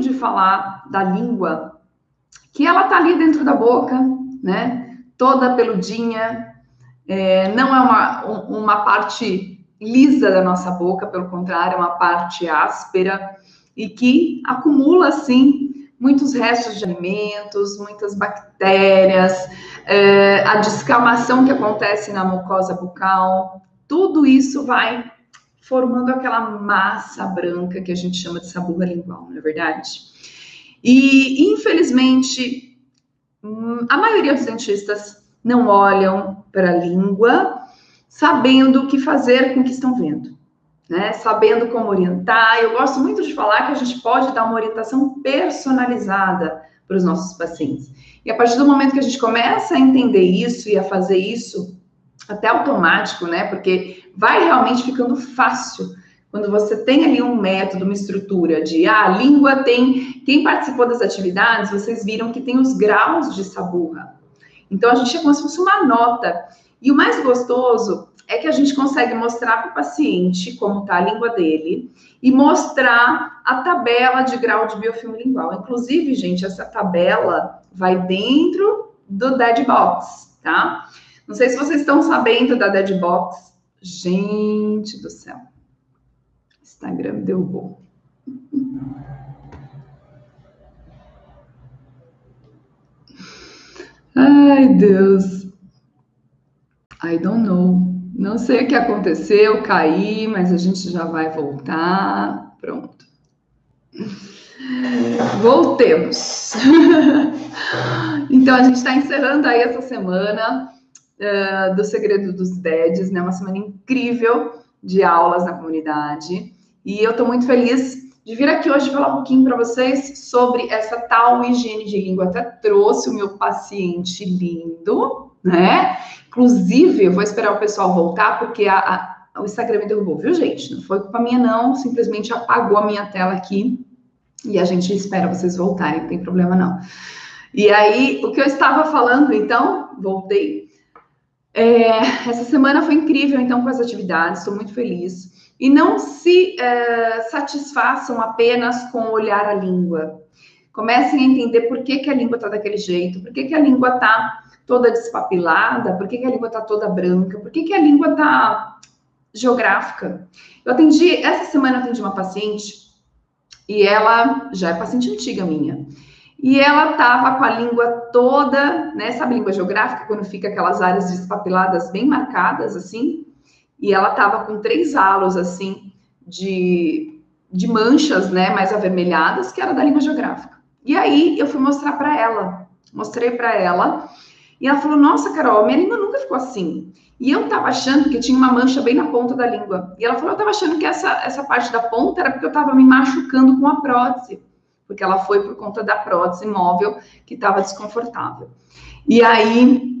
de falar da língua, que ela tá ali dentro da boca, né? Toda peludinha, é, não é uma, uma parte lisa da nossa boca, pelo contrário, é uma parte áspera e que acumula, assim, muitos restos de alimentos, muitas bactérias, é, a descamação que acontece na mucosa bucal, tudo isso vai formando aquela massa branca que a gente chama de saburra lingual, não é verdade? E, infelizmente, hum, a maioria dos dentistas não olham para a língua sabendo o que fazer com o que estão vendo né? Sabendo como orientar. Eu gosto muito de falar que a gente pode dar uma orientação personalizada para os nossos pacientes. E a partir do momento que a gente começa a entender isso e a fazer isso até automático, né? Porque vai realmente ficando fácil quando você tem ali um método, uma estrutura de ah, a língua tem. Quem participou das atividades, vocês viram que tem os graus de saburra. Então a gente é como se fosse uma nota. E o mais gostoso é que a gente consegue mostrar para o paciente como está a língua dele e mostrar a tabela de grau de biofilme lingual. Inclusive, gente, essa tabela vai dentro do Dead Box, tá? Não sei se vocês estão sabendo da Dead Box. Gente do céu. Instagram derrubou. Ai, Deus. I don't know. Não sei o que aconteceu, caí, mas a gente já vai voltar. Pronto. Voltemos. então, a gente está encerrando aí essa semana uh, do Segredo dos DEDs, né? Uma semana incrível de aulas na comunidade. E eu estou muito feliz de vir aqui hoje falar um pouquinho para vocês sobre essa tal higiene de língua. Até trouxe o meu paciente lindo, né? Inclusive, eu vou esperar o pessoal voltar, porque a, a, o Instagram me derrubou, viu, gente? Não foi culpa minha, não. Simplesmente apagou a minha tela aqui. E a gente espera vocês voltarem, não tem problema, não. E aí, o que eu estava falando, então, voltei. É, essa semana foi incrível, então, com as atividades, estou muito feliz. E não se é, satisfaçam apenas com olhar a língua. Comecem a entender por que, que a língua está daquele jeito, por que, que a língua está toda despapilada? Por que, que a língua está toda branca? Por que, que a língua está geográfica? Eu atendi, essa semana eu atendi uma paciente e ela já é paciente antiga minha. E ela tava com a língua toda, né? Sabe língua geográfica, quando fica aquelas áreas despapiladas bem marcadas, assim? E ela tava com três halos, assim, de, de manchas, né? Mais avermelhadas, que era da língua geográfica. E aí eu fui mostrar para ela, mostrei para ela e ela falou: Nossa, Carol, minha língua nunca ficou assim. E eu tava achando que tinha uma mancha bem na ponta da língua. E ela falou: Eu tava achando que essa, essa parte da ponta era porque eu tava me machucando com a prótese. Porque ela foi por conta da prótese móvel que estava desconfortável. E aí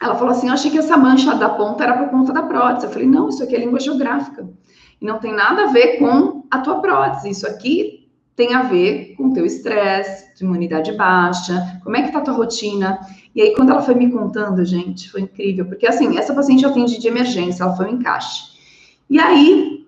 ela falou assim: Eu achei que essa mancha da ponta era por conta da prótese. Eu falei: Não, isso aqui é língua geográfica. E não tem nada a ver com a tua prótese. Isso aqui tem a ver com o teu estresse, de imunidade baixa, como é que tá a tua rotina. E aí, quando ela foi me contando, gente, foi incrível, porque assim, essa paciente eu atendi de emergência, ela foi um encaixe. E aí,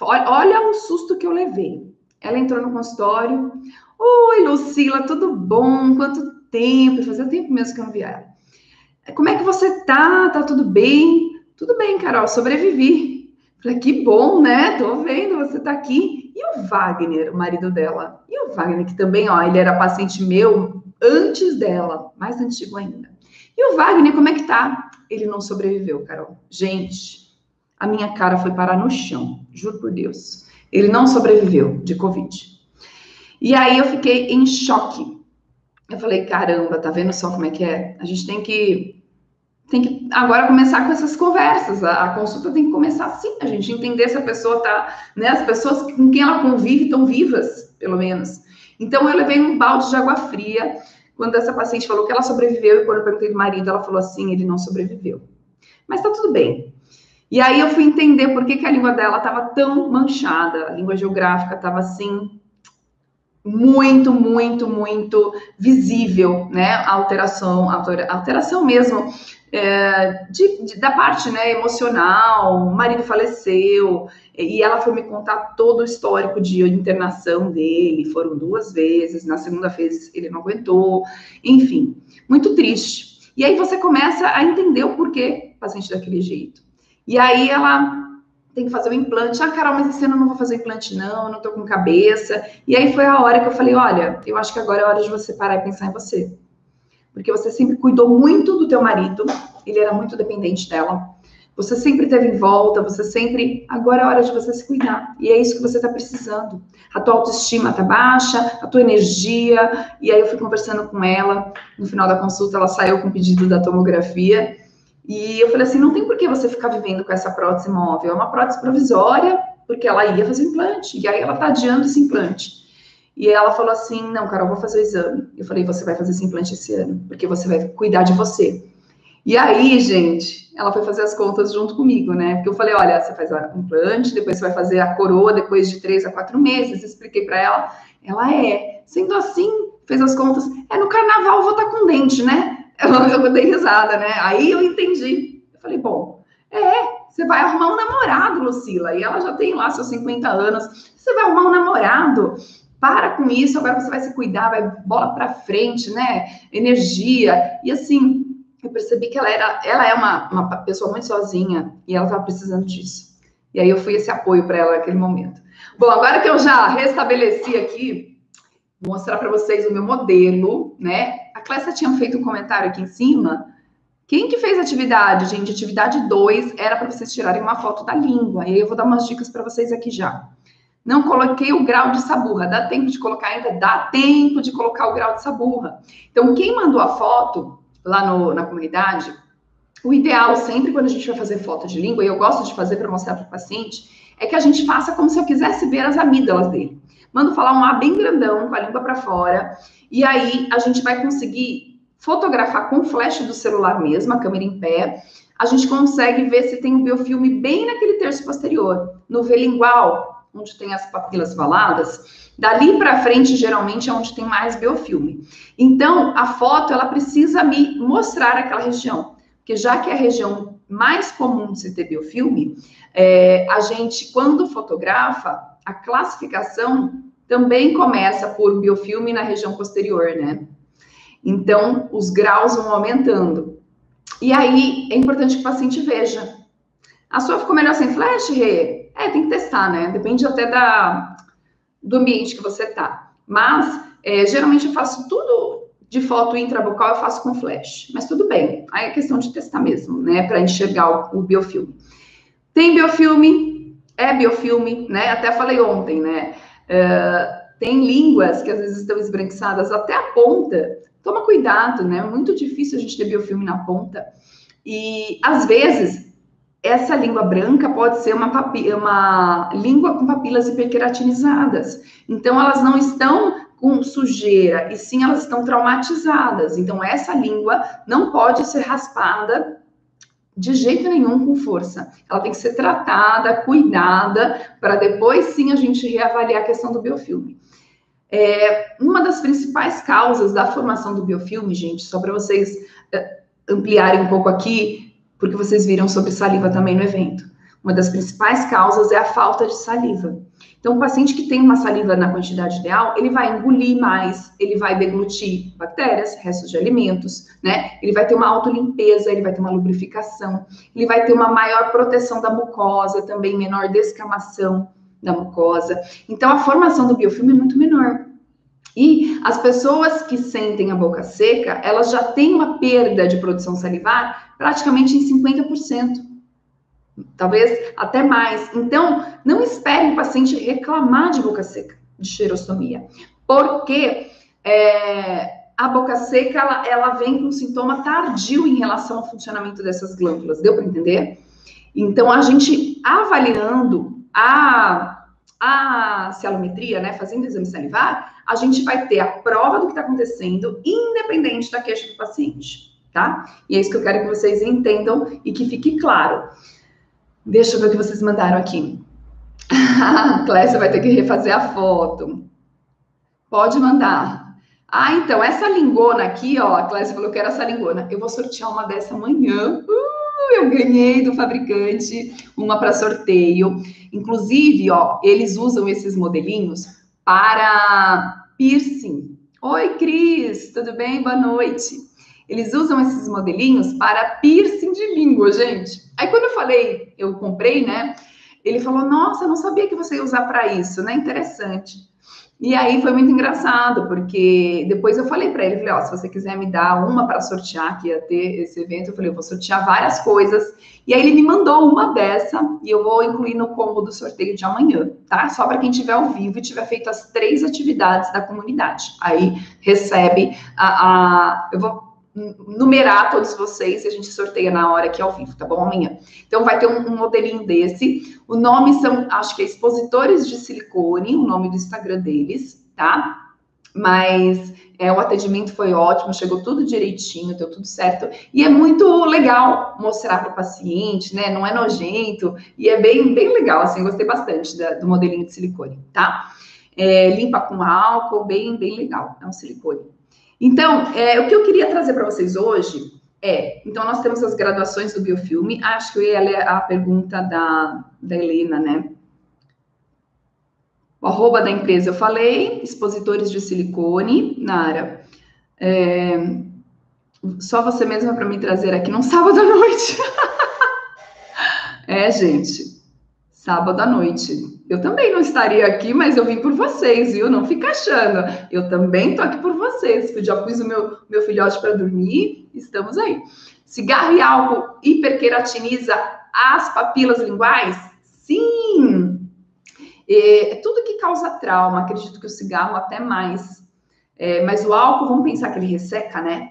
olha o susto que eu levei. Ela entrou no consultório. Oi, Lucila, tudo bom? Quanto tempo? Fazia tempo mesmo que eu não via ela. Como é que você tá? Tá tudo bem? Tudo bem, Carol, sobrevivi. Falei, que bom, né? Tô vendo, você tá aqui. E o Wagner, o marido dela? E o Wagner, que também, ó, ele era paciente meu antes dela, mais antigo ainda. E o Wagner, como é que tá? Ele não sobreviveu, Carol. Gente, a minha cara foi parar no chão, juro por Deus. Ele não sobreviveu de Covid. E aí eu fiquei em choque. Eu falei, caramba, tá vendo só como é que é? A gente tem que tem que agora começar com essas conversas. A, a, consulta tem que começar assim, a gente entender se a pessoa tá, né? As pessoas com quem ela convive estão vivas, pelo menos. Então, eu levei um balde de água fria quando essa paciente falou que ela sobreviveu, e quando eu perguntei do marido, ela falou assim: ele não sobreviveu. Mas tá tudo bem. E aí eu fui entender por que, que a língua dela estava tão manchada, a língua geográfica estava assim, muito, muito, muito visível, né? A alteração, a alteração mesmo é, de, de, da parte né, emocional. O marido faleceu e ela foi me contar todo o histórico de internação dele. Foram duas vezes. Na segunda vez ele não aguentou. Enfim, muito triste. E aí você começa a entender o porquê o paciente daquele jeito. E aí ela tem que fazer o implante. Ah, Carol, mas esse ano eu não vou fazer implante, não, eu não tô com cabeça. E aí foi a hora que eu falei: olha, eu acho que agora é hora de você parar e pensar em você. Porque você sempre cuidou muito do teu marido, ele era muito dependente dela. Você sempre teve em volta, você sempre. Agora é hora de você se cuidar. E é isso que você está precisando. A tua autoestima tá baixa, a tua energia. E aí eu fui conversando com ela. No final da consulta, ela saiu com o pedido da tomografia. E eu falei assim: não tem por que você ficar vivendo com essa prótese móvel, é uma prótese provisória, porque ela ia fazer implante, e aí ela tá adiando esse implante. E ela falou assim: não, Carol, vou fazer o exame. Eu falei: você vai fazer esse implante esse ano, porque você vai cuidar de você. E aí, gente, ela foi fazer as contas junto comigo, né? Porque eu falei: olha, você faz o implante, depois você vai fazer a coroa depois de três a quatro meses. Expliquei para ela. Ela é. Sendo assim, fez as contas. É no carnaval, eu vou estar tá com dente, né? Eu, dei risada, né? Aí eu entendi. Eu falei, bom, é, você vai arrumar um namorado, Lucila, e ela já tem lá seus 50 anos. Você vai arrumar um namorado. Para com isso, agora você vai se cuidar, vai bola para frente, né? Energia. E assim, eu percebi que ela era, ela é uma, uma pessoa muito sozinha e ela estava precisando disso. E aí eu fui esse apoio para ela naquele momento. Bom, agora que eu já restabeleci aqui, vou mostrar para vocês o meu modelo, né? A Clécia tinha feito um comentário aqui em cima. Quem que fez atividade, gente? Atividade 2 era para vocês tirarem uma foto da língua. E eu vou dar umas dicas para vocês aqui já. Não coloquei o grau de saburra. Dá tempo de colocar ainda? Dá tempo de colocar o grau de saburra. Então, quem mandou a foto lá no, na comunidade, o ideal sempre quando a gente vai fazer foto de língua, e eu gosto de fazer para mostrar para o paciente, é que a gente faça como se eu quisesse ver as amígdalas dele. Mando falar um A bem grandão, com a língua para fora, e aí a gente vai conseguir fotografar com flash do celular mesmo, a câmera em pé. A gente consegue ver se tem um biofilme bem naquele terço posterior, no V-lingual, onde tem as papilas valadas. Dali para frente, geralmente, é onde tem mais biofilme. Então, a foto, ela precisa me mostrar aquela região. Porque já que é a região mais comum de se ter biofilme, é, a gente, quando fotografa, a classificação também começa por biofilme na região posterior, né? Então, os graus vão aumentando. E aí, é importante que o paciente veja. A sua ficou melhor sem flash, Rê? É, tem que testar, né? Depende até da, do ambiente que você tá. Mas, é, geralmente eu faço tudo de foto intrabucal, eu faço com flash. Mas tudo bem. Aí é questão de testar mesmo, né? Para enxergar o, o biofilme. Tem biofilme, é biofilme, né? Até falei ontem, né? Tem línguas que às vezes estão esbranquiçadas até a ponta. Toma cuidado, né? É muito difícil a gente ter biofilme na ponta. E às vezes essa língua branca pode ser uma, uma língua com papilas hiperqueratinizadas. Então elas não estão com sujeira, e sim elas estão traumatizadas. Então essa língua não pode ser raspada de jeito nenhum com força. Ela tem que ser tratada, cuidada, para depois sim a gente reavaliar a questão do biofilme. É, uma das principais causas da formação do biofilme, gente, só para vocês é, ampliarem um pouco aqui, porque vocês viram sobre saliva também no evento. Uma das principais causas é a falta de saliva. Então, o paciente que tem uma saliva na quantidade ideal, ele vai engolir mais, ele vai deglutir bactérias, restos de alimentos, né? Ele vai ter uma autolimpeza, ele vai ter uma lubrificação, ele vai ter uma maior proteção da mucosa, também menor descamação da mucosa. Então, a formação do biofilme é muito menor. E as pessoas que sentem a boca seca, elas já têm uma perda de produção salivar praticamente em 50% talvez até mais. Então, não espere o paciente reclamar de boca seca, de xerostomia, porque é, a boca seca ela, ela vem com sintoma tardio em relação ao funcionamento dessas glândulas, deu para entender? Então, a gente avaliando a, a cialometria, né, fazendo exame salivar, a gente vai ter a prova do que está acontecendo, independente da queixa do paciente, tá? E é isso que eu quero que vocês entendam e que fique claro. Deixa eu ver o que vocês mandaram aqui. Clécia vai ter que refazer a foto. Pode mandar. Ah, então, essa lingona aqui, ó, a Clésia falou que era essa lingona. Eu vou sortear uma dessa amanhã. Uh, eu ganhei do fabricante uma para sorteio. Inclusive, ó, eles usam esses modelinhos para piercing. Oi, Cris, tudo bem? Boa noite. Eles usam esses modelinhos para piercing de língua, gente. Aí quando eu falei, eu comprei, né? Ele falou: "Nossa, eu não sabia que você ia usar para isso, né? Interessante". E aí foi muito engraçado, porque depois eu falei para ele, falei, ó, se você quiser me dar uma para sortear, que ia ter esse evento, eu falei, eu vou sortear várias coisas. E aí ele me mandou uma dessa, e eu vou incluir no combo do sorteio de amanhã, tá? Só para quem tiver ao vivo e tiver feito as três atividades da comunidade. Aí recebe a, a eu vou numerar todos vocês e a gente sorteia na hora aqui ao vivo, tá bom? Amanhã. Então vai ter um, um, modelinho desse. O nome são, acho que é Expositores de Silicone, o nome do Instagram deles, tá? Mas é, o atendimento foi ótimo, chegou tudo direitinho, deu tudo certo. E é muito legal mostrar para o paciente, né? Não é nojento e é bem, bem legal, assim, gostei bastante da, do modelinho de silicone, tá? É, limpa com álcool, bem, bem legal. É um silicone. Então, é, o que eu queria trazer para vocês hoje é, então nós temos as graduações do biofilme, acho que ia ler a pergunta da, da Helena, né? O arroba da empresa eu falei, expositores de silicone, Nara. É, só você mesma para me trazer aqui num sábado à noite. é, gente, sábado à noite. Eu também não estaria aqui, mas eu vim por vocês, viu? Não fica achando. Eu também tô aqui por vocês. Eu já pus o meu, meu filhote para dormir, estamos aí. Cigarro e álcool hiperqueratiniza as papilas linguais? Sim! É, é tudo que causa trauma, acredito que o cigarro até mais. É, mas o álcool, vamos pensar que ele resseca, né?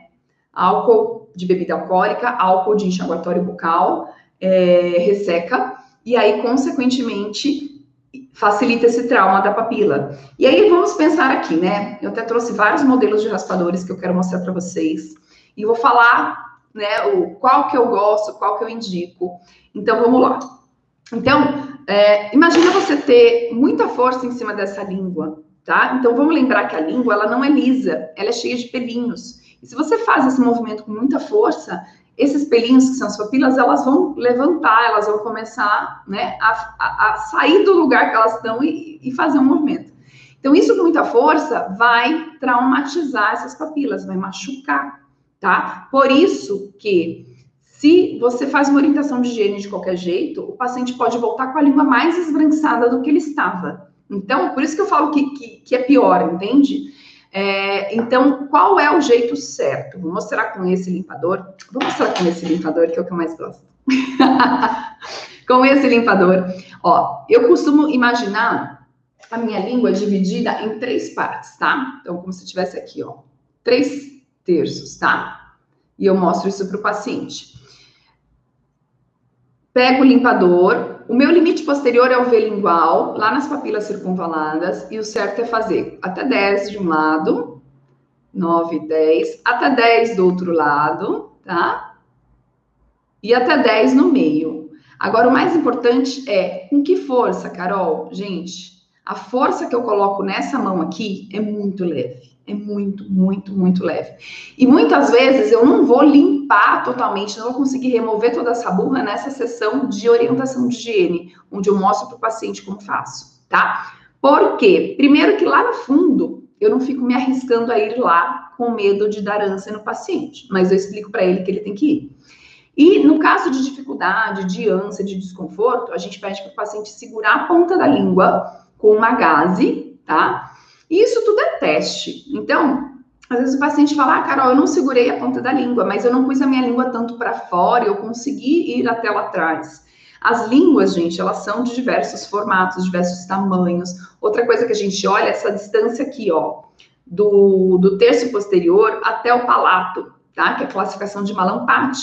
Álcool de bebida alcoólica, álcool de enxaguatório bucal, é, resseca. E aí, consequentemente, facilita esse trauma da papila. E aí vamos pensar aqui, né? Eu até trouxe vários modelos de raspadores que eu quero mostrar para vocês e vou falar, né, o qual que eu gosto, qual que eu indico. Então vamos lá. Então, é, imagina você ter muita força em cima dessa língua, tá? Então vamos lembrar que a língua ela não é lisa, ela é cheia de pelinhos. E se você faz esse movimento com muita força, esses pelinhos que são as papilas, elas vão levantar, elas vão começar né, a, a, sair do lugar que elas estão e, e, fazer um movimento. Então, isso com muita força vai traumatizar essas papilas, vai machucar, tá? Por isso que, se você faz uma orientação de higiene de qualquer jeito, o paciente pode voltar com a língua mais esbranquiçada do que ele estava. Então, por isso que eu falo que, que, que é pior, entende? É, então, qual é o jeito certo? Vou mostrar com esse limpador. Vou mostrar com esse limpador, que é o que eu mais gosto. com esse limpador. Ó, eu costumo imaginar a minha língua dividida em três partes, tá? Então, como se tivesse aqui, ó, três terços, tá? E eu mostro isso para o paciente. Pego o limpador, o meu limite posterior é o V lingual, lá nas papilas circunvaladas, e o certo é fazer até 10 de um lado, 9, 10, até 10 do outro lado, tá? E até 10 no meio. Agora, o mais importante é com que força, Carol? Gente, a força que eu coloco nessa mão aqui é muito leve. É muito, muito, muito leve. E muitas vezes eu não vou limpar totalmente, não vou conseguir remover toda essa burra nessa sessão de orientação de higiene, onde eu mostro para o paciente como faço, tá? Por quê? Primeiro que lá no fundo eu não fico me arriscando a ir lá com medo de dar ânsia no paciente, mas eu explico para ele que ele tem que ir. E no caso de dificuldade, de ânsia, de desconforto, a gente pede para o paciente segurar a ponta da língua com uma gaze, tá? Isso tudo é teste. Então, às vezes o paciente fala, ah, Carol, eu não segurei a ponta da língua, mas eu não pus a minha língua tanto para fora, eu consegui ir até lá atrás. As línguas, gente, elas são de diversos formatos, diversos tamanhos. Outra coisa que a gente olha é essa distância aqui, ó, do, do terço posterior até o palato, tá? Que é a classificação de Malampati.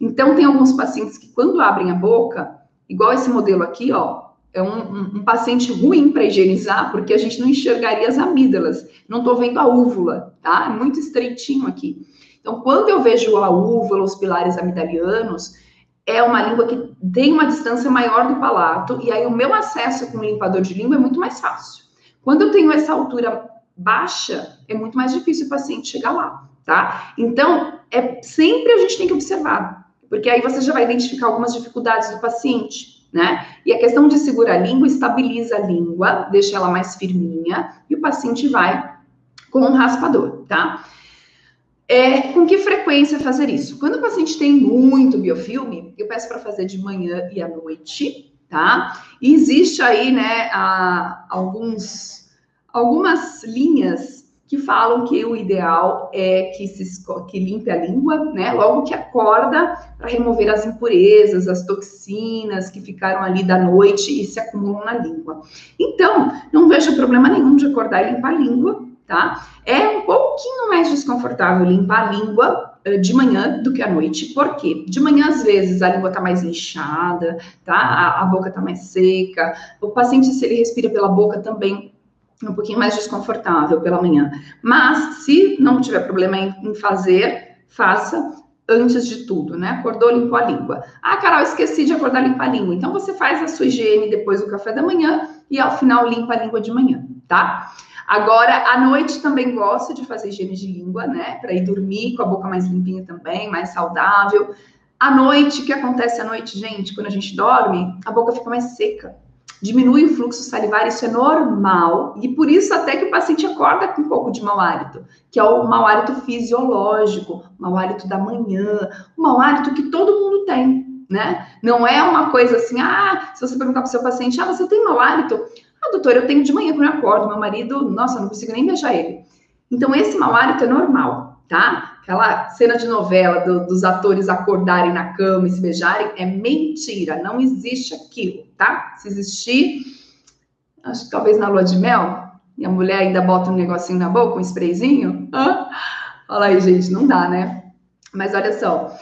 Então, tem alguns pacientes que, quando abrem a boca, igual esse modelo aqui, ó, é um, um, paciente ruim para higienizar, porque a gente não enxergaria as amígdalas. Não estou vendo a úvula, tá? É muito estreitinho aqui. Então, quando eu vejo a úvula, os pilares amidalianos, é uma língua que tem uma distância maior do palato, e aí o meu acesso com o limpador de língua é muito mais fácil. Quando eu tenho essa altura baixa, é muito mais difícil o paciente chegar lá, tá? Então, é sempre a gente tem que observar, porque aí você já vai identificar algumas dificuldades do paciente, né? E a questão de segurar a língua estabiliza a língua, deixa ela mais firminha e o paciente vai com um raspador, tá? É, com que frequência fazer isso? Quando o paciente tem muito biofilme, eu peço para fazer de manhã e à noite, tá? E existe aí, né, a, alguns, algumas linhas que falam que o ideal é que se que limpe a língua, né, logo que acorda, para remover as impurezas, as toxinas que ficaram ali da noite e se acumulam na língua. Então, não vejo problema nenhum de acordar e limpar a língua, tá? É um pouquinho mais desconfortável limpar a língua eh, de manhã do que à noite. Por quê? De manhã, às vezes, a língua tá mais inchada, tá? A, a boca tá mais seca. O paciente, se ele respira pela boca, também um pouquinho mais desconfortável pela manhã. Mas, se não tiver problema em, em fazer, faça antes de tudo, né? Acordou, limpou a língua. Ah, Carol, esqueci de acordar, limpar a língua. Então, você faz a sua higiene depois do café da manhã e, ao final, limpa a língua de manhã, tá? Agora, à noite também gosto de fazer higiene de língua, né? Para ir dormir com a boca mais limpinha também, mais saudável. À noite, o que acontece à noite, gente? Quando a gente dorme, a boca fica mais seca diminui o fluxo salivar, isso é normal, e por isso até que o paciente acorda com um pouco de mau hálito, que é o mau hálito fisiológico, mau hálito da manhã, o mau hálito que todo mundo tem, né? Não é uma coisa assim, ah, se você perguntar para o seu paciente, ah, você tem mau hálito? Ah, doutor, eu tenho de manhã quando eu acordo, meu marido, nossa, eu não consigo nem beijar ele. Então, esse mau hálito é normal, tá? Aquela cena de novela do, dos atores acordarem na cama e se beijarem é mentira, não existe aquilo, tá? Se existir, acho que talvez na lua de mel, e a mulher ainda bota um negocinho na boca, um sprayzinho. Olha aí, gente, não dá, né? Mas olha só,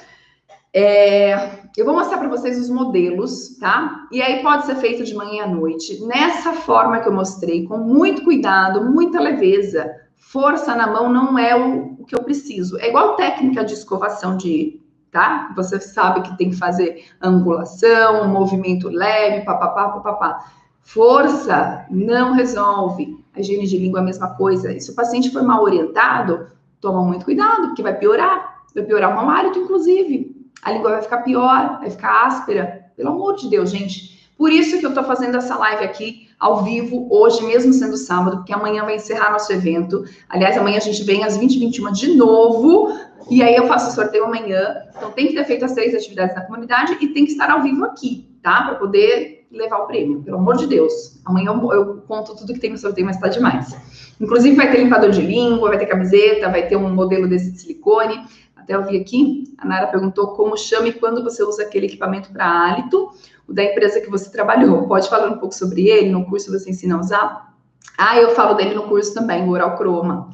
é, eu vou mostrar para vocês os modelos, tá? E aí pode ser feito de manhã à noite, nessa forma que eu mostrei, com muito cuidado, muita leveza. Força na mão não é o, o que eu preciso. É igual técnica de escovação de, tá? Você sabe que tem que fazer angulação, movimento leve, papapá, papapá. Força não resolve. A higiene de língua é a mesma coisa. E se o paciente for mal orientado, toma muito cuidado, porque vai piorar. Vai piorar o mau hálito, inclusive. A língua vai ficar pior, vai ficar áspera. Pelo amor de Deus, gente. Por isso que eu estou fazendo essa live aqui ao vivo, hoje, mesmo sendo sábado, porque amanhã vai encerrar nosso evento. Aliás, amanhã a gente vem às 20h21 de novo, e aí eu faço o sorteio amanhã. Então tem que ter feito as três atividades na comunidade e tem que estar ao vivo aqui, tá? Para poder levar o prêmio, pelo amor de Deus. Amanhã eu, eu conto tudo que tem no sorteio, mas tá demais. Inclusive vai ter limpador de língua, vai ter camiseta, vai ter um modelo desse de silicone. Até eu vi aqui, a Nara perguntou como chama e quando você usa aquele equipamento para hálito o da empresa que você trabalhou. Pode falar um pouco sobre ele? No curso você ensina a usar? Ah, eu falo dele no curso também, o Oral Croma.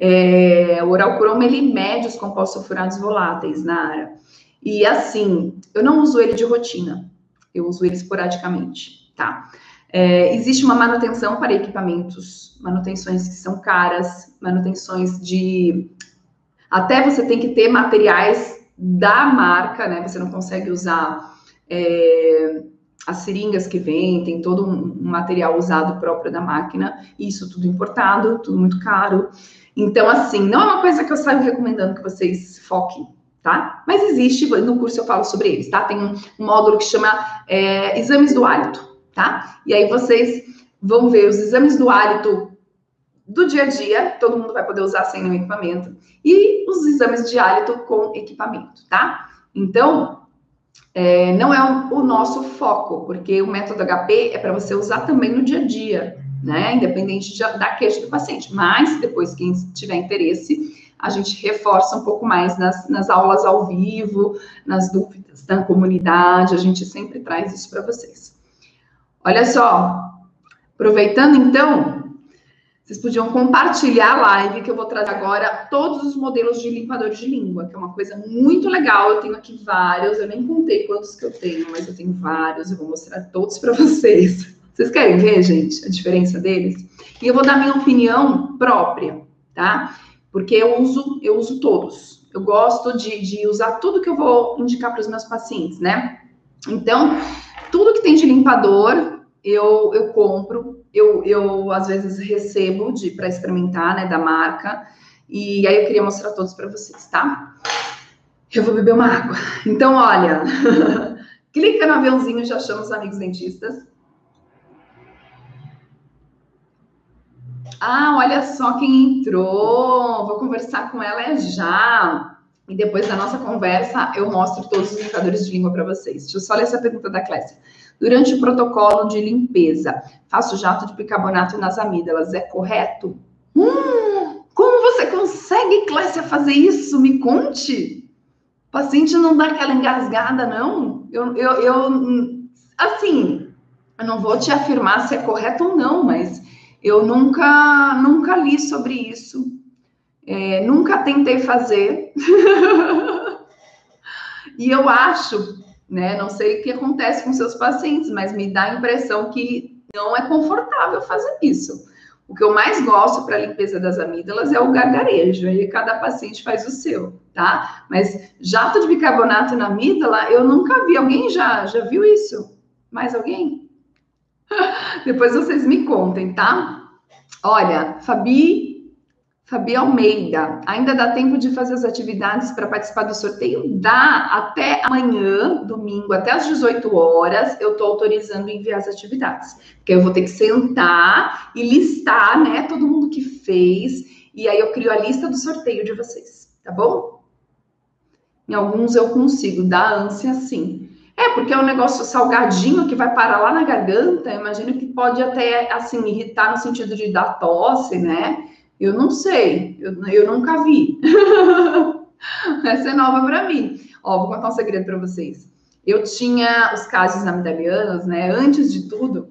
É, o Oral Croma, ele mede os compostos sulfurados voláteis na área. E assim, eu não uso ele de rotina, eu uso ele esporadicamente, tá? É, existe uma manutenção para equipamentos, manutenções que são caras, manutenções de. Até você tem que ter materiais da marca, né? Você não consegue usar é, as seringas que vêm, tem todo um, material usado próprio da máquina, isso tudo importado, tudo muito caro. Então, assim, não é uma coisa que eu saio recomendando que vocês foquem, tá? Mas existe, no curso eu falo sobre eles, tá? Tem um, módulo que chama é, Exames do Hálito, tá? E aí vocês vão ver os exames do hálito do dia a dia, todo mundo vai poder usar sem nenhum equipamento, e os exames de hálito com equipamento, tá? Então, é, não é o, nosso foco, porque o método HP é para você usar também no dia a dia, né? Independente de, da queixa do paciente. Mas depois, quem tiver interesse, a gente reforça um pouco mais nas, nas aulas ao vivo, nas dúvidas da comunidade, a gente sempre traz isso para vocês. Olha só, aproveitando então, vocês podiam compartilhar a live que eu vou trazer agora todos os modelos de limpadores de língua, que é uma coisa muito legal. Eu tenho aqui vários, eu nem contei quantos que eu tenho, mas eu tenho vários, eu vou mostrar todos para vocês. Vocês querem ver, gente, a diferença deles? E eu vou dar minha opinião própria, tá? Porque eu uso, eu uso todos. Eu gosto de, de usar tudo que eu vou indicar para os meus pacientes, né? Então, tudo que tem de limpador, eu, eu compro, eu, eu às vezes recebo de para experimentar, né, da marca. E aí eu queria mostrar todos para vocês, tá? Eu vou beber uma água. Então, olha, clica no aviãozinho, já chama os amigos dentistas. Ah, olha só quem entrou. Vou conversar com ela já. E depois da nossa conversa, eu mostro todos os indicadores de língua para vocês. Deixa eu só ler essa pergunta da Clécia. Durante o protocolo de limpeza, faço jato de bicarbonato nas amígdalas. É correto? Hum, como você consegue, Clécia, fazer isso? Me conte. O paciente não dá aquela engasgada, não? Eu, eu, eu assim, eu não vou te afirmar se é correto ou não, mas eu nunca, nunca li sobre isso, é, nunca tentei fazer. e eu acho, né? Não sei o que acontece com seus pacientes, mas me dá a impressão que não é confortável fazer isso. O que eu mais gosto para a limpeza das amígdalas é o gargarejo, aí cada paciente faz o seu, tá? Mas jato de bicarbonato na amígdala, eu nunca vi. Alguém já, já viu isso? Mais alguém? Depois vocês me contem, tá? Olha, Fabi, Fabi Almeida, ainda dá tempo de fazer as atividades para participar do sorteio? Dá, até amanhã, domingo, até às 18 horas, eu estou autorizando enviar as atividades. Porque eu vou ter que sentar e listar, né, todo mundo que fez, e aí eu crio a lista do sorteio de vocês, tá bom? Em alguns eu consigo, dá ânsia sim. É, porque é um negócio salgadinho que vai parar lá na garganta, eu imagino que pode até, assim, irritar no sentido de dar tosse, né? Eu não sei, eu, eu nunca vi. Essa é nova para mim. Ó, vou contar um segredo para vocês. Eu tinha os casos amidalianos, né? Antes de tudo,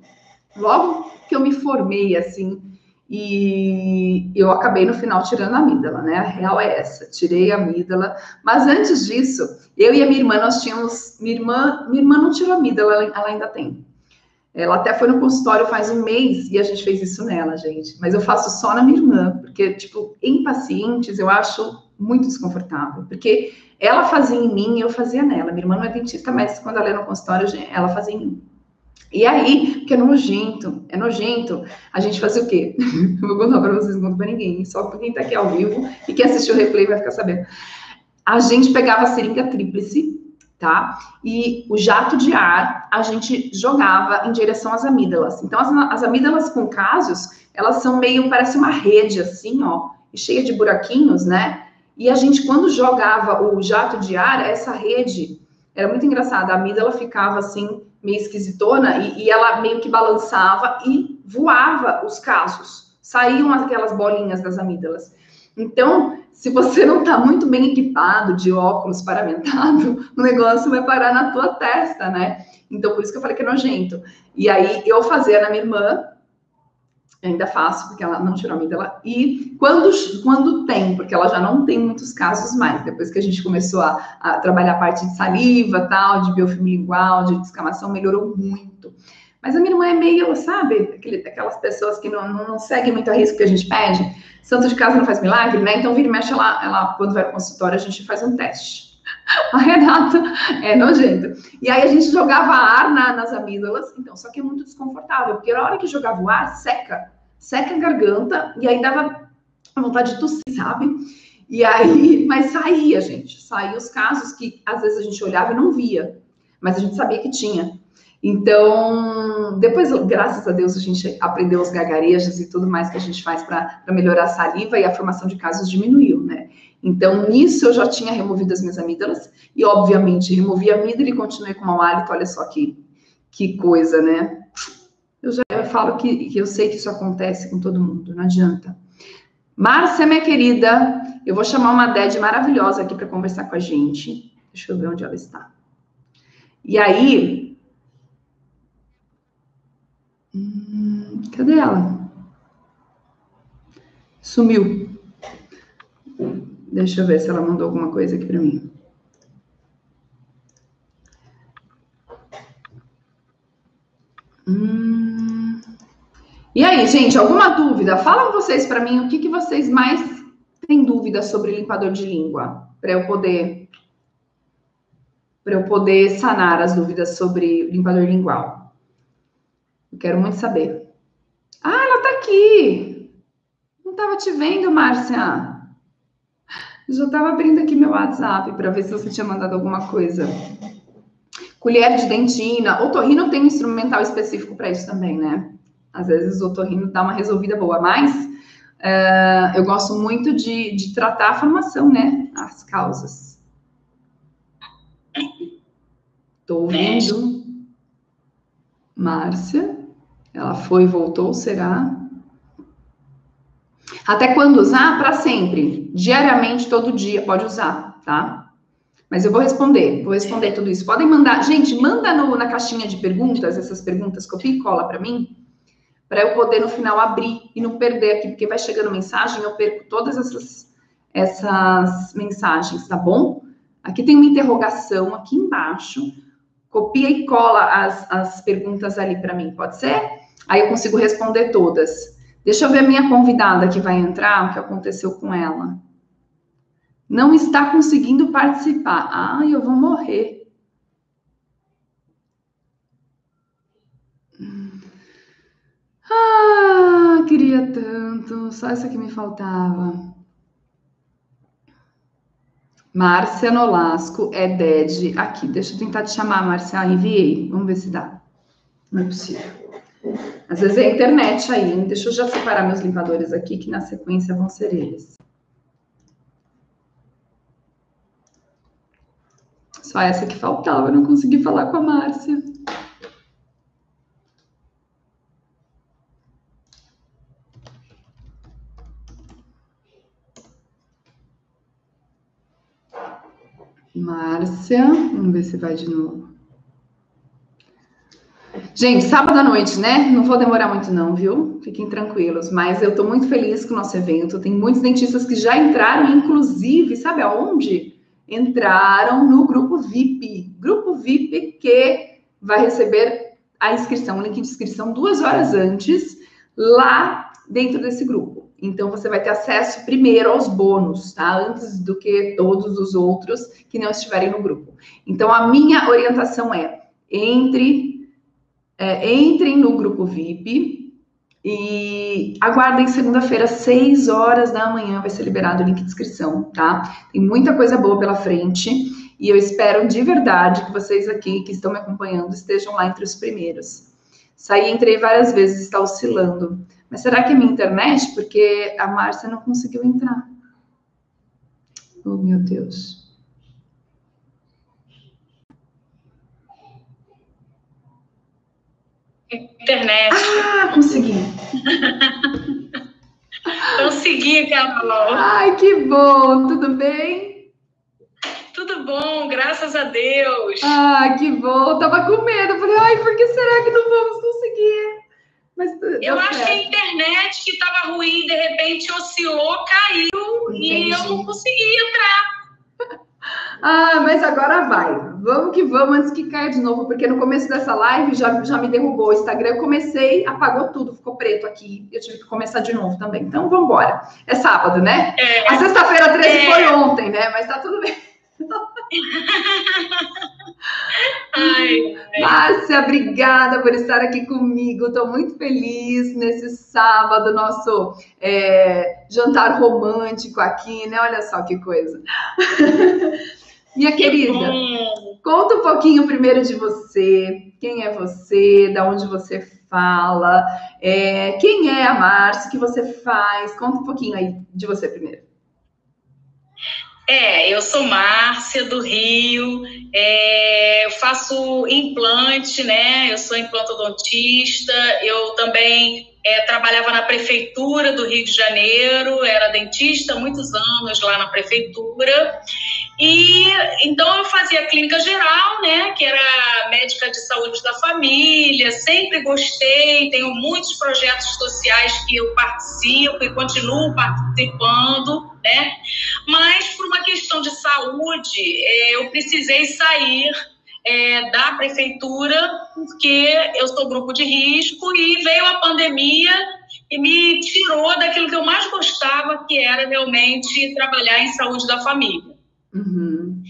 logo que eu me formei, assim, e eu acabei no final tirando a amígdala, né? A real é essa, tirei a amígdala. Mas antes disso, eu e a minha irmã, nós tínhamos. Minha irmã, minha irmã não tirou a amígdala, ela, ainda tem. Ela até foi no consultório faz um mês e a gente fez isso nela, gente. Mas eu faço só na minha irmã, porque, tipo, em pacientes eu acho muito desconfortável. Porque ela fazia em mim e eu fazia nela. Minha irmã não é dentista, mas quando ela é no consultório, ela fazia em mim. E aí, que é nojento, é nojento, a gente fazia o quê? Eu vou contar para vocês, não conto para ninguém, só para quem está aqui ao vivo e quer assistir o replay vai ficar sabendo. A gente pegava a seringa tríplice, tá? E o jato de ar a gente jogava em direção às amígdalas. Então, as, as amígdalas com casos, elas são meio, parece uma rede assim, ó, cheia de buraquinhos, né? E a gente, quando jogava o jato de ar, essa rede, era muito engraçada, a amígdala ficava assim, meio esquisitona e, e ela meio que balançava e voava os casos. Saíam aquelas bolinhas das amígdalas. Então, se você não está muito bem equipado de óculos paramentado, o negócio vai parar na tua testa, né? Então, por isso que eu falei que é nojento. E aí, eu fazia na minha irmã, ainda faço, porque ela não tirou a amígdala, e quando, quando tem, porque ela já não tem muitos casos mais, depois que a gente começou a, a trabalhar a parte de saliva, tal, de biofilme lingual, de descamação, melhorou muito. Mas a minha irmã é meio, sabe, aquele, aquelas pessoas que não, não, não seguem muito a risco que a gente pede, santo de casa não faz milagre, né? Então, vira e mexe, ela, ela, quando vai ao consultório, a gente faz um teste. A Renata é nojento. E aí a gente jogava ar na, nas amígdalas, então, só que é muito desconfortável, porque na hora que jogava o ar, seca, seca a garganta, e aí dava vontade de tossir, sabe? E aí, mas saía, gente, saía os casos que às vezes a gente olhava e não via, mas a gente sabia que tinha. Então, depois, graças a Deus, a gente aprendeu os gagarejos e tudo mais que a gente faz para melhorar a saliva e a formação de casos diminuiu, né? Então, nisso eu já tinha removido as minhas amígdalas e, obviamente, removi a amígdala e continuei com mau hálito. Olha só que, que coisa, né? Eu já falo que, que eu sei que isso acontece com todo mundo, não adianta. Márcia, minha querida, eu vou chamar uma DED maravilhosa aqui para conversar com a gente. Deixa eu ver onde ela está. E aí, Hum, cadê ela? Sumiu. Deixa eu ver se ela mandou alguma coisa aqui para mim. Hum. E aí, gente, alguma dúvida? Falam vocês para mim o que, que vocês mais têm dúvida sobre limpador de língua, para eu poder para eu poder sanar as dúvidas sobre limpador lingual. Eu quero muito saber. Ah, ela tá aqui. Não tava te vendo, Márcia. Já estava abrindo aqui meu WhatsApp para ver se você tinha mandado alguma coisa. Colher de dentina. O torrino tem um instrumental específico para isso também, né? Às vezes o torrino dá uma resolvida boa, mas uh, eu gosto muito de, de tratar a formação, né? As causas. Estou ouvindo. Márcia. Ela foi voltou, será? Até quando usar? Para sempre. Diariamente, todo dia, pode usar, tá? Mas eu vou responder, vou responder tudo isso. Podem mandar, gente, manda no, na caixinha de perguntas, essas perguntas, copia e cola para mim, para eu poder no final abrir e não perder aqui, porque vai chegando mensagem, eu perco todas essas, essas mensagens, tá bom? Aqui tem uma interrogação aqui embaixo, copia e cola as, as perguntas ali para mim, pode ser? Aí eu consigo responder todas. Deixa eu ver a minha convidada que vai entrar, o que aconteceu com ela. Não está conseguindo participar. Ai, eu vou morrer. Ah, queria tanto. Só essa que me faltava. Márcia Nolasco é DED aqui. Deixa eu tentar te chamar, Márcia. Enviei. Vamos ver se dá. Não é possível. Às vezes é internet aí, hein? Deixa eu já separar meus limpadores aqui, que na sequência vão ser eles. Só essa que faltava, eu não consegui falar com a Márcia. Márcia, vamos ver se vai de novo. Gente, sábado à noite, né? Não vou demorar muito, não, viu? Fiquem tranquilos. Mas eu tô muito feliz com o nosso evento. Tem muitos dentistas que já entraram, inclusive, sabe aonde? Entraram no grupo VIP. Grupo VIP que vai receber a inscrição, o link de inscrição duas horas antes, lá dentro desse grupo. Então, você vai ter acesso primeiro aos bônus, tá? Antes do que todos os outros que não estiverem no grupo. Então, a minha orientação é entre é, entrem no grupo VIP e aguardem segunda-feira, 6 horas da manhã, vai ser liberado o link de inscrição, tá? Tem muita coisa boa pela frente e eu espero de verdade que vocês aqui que estão me acompanhando estejam lá entre os primeiros. Saí, entrei várias vezes, está oscilando. Mas será que é minha internet? Porque a Márcia não conseguiu entrar. Oh, meu Deus. Internet. Ah, consegui. consegui, Carol. Ai, que bom. Tudo bem? Tudo bom, graças a Deus. Ah, que bom. tava com medo. Falei, ai, por que será que não vamos conseguir? Mas eu acho que a internet que estava ruim, de repente oscilou, caiu Entendi. e eu não consegui entrar. Ah, mas agora vai. Vamos que vamos antes que caia de novo, porque no começo dessa live já, já me derrubou o Instagram. Eu comecei, apagou tudo, ficou preto aqui. Eu tive que começar de novo também. Então vamos embora. É sábado, né? É. A sexta-feira 13 é. foi ontem, né? Mas tá tudo bem. Ai, Márcia, obrigada por estar aqui comigo. Estou muito feliz nesse sábado, nosso é, jantar romântico aqui, né? Olha só que coisa. Minha que querida, conta um pouquinho primeiro de você. Quem é você? Da onde você fala? É, quem é a Márcia? O que você faz? Conta um pouquinho aí de você primeiro. É, eu sou Márcia do Rio, é, eu faço implante, né? Eu sou implantodontista, eu também é, trabalhava na prefeitura do Rio de Janeiro, era dentista muitos anos lá na prefeitura. E então eu fazia clínica geral, né, que era médica de saúde da família, sempre gostei, tenho muitos projetos sociais que eu participo e continuo participando, né? Mas por uma questão de saúde, é, eu precisei sair é, da prefeitura porque eu sou grupo de risco e veio a pandemia e me tirou daquilo que eu mais gostava, que era realmente trabalhar em saúde da família. Uhum.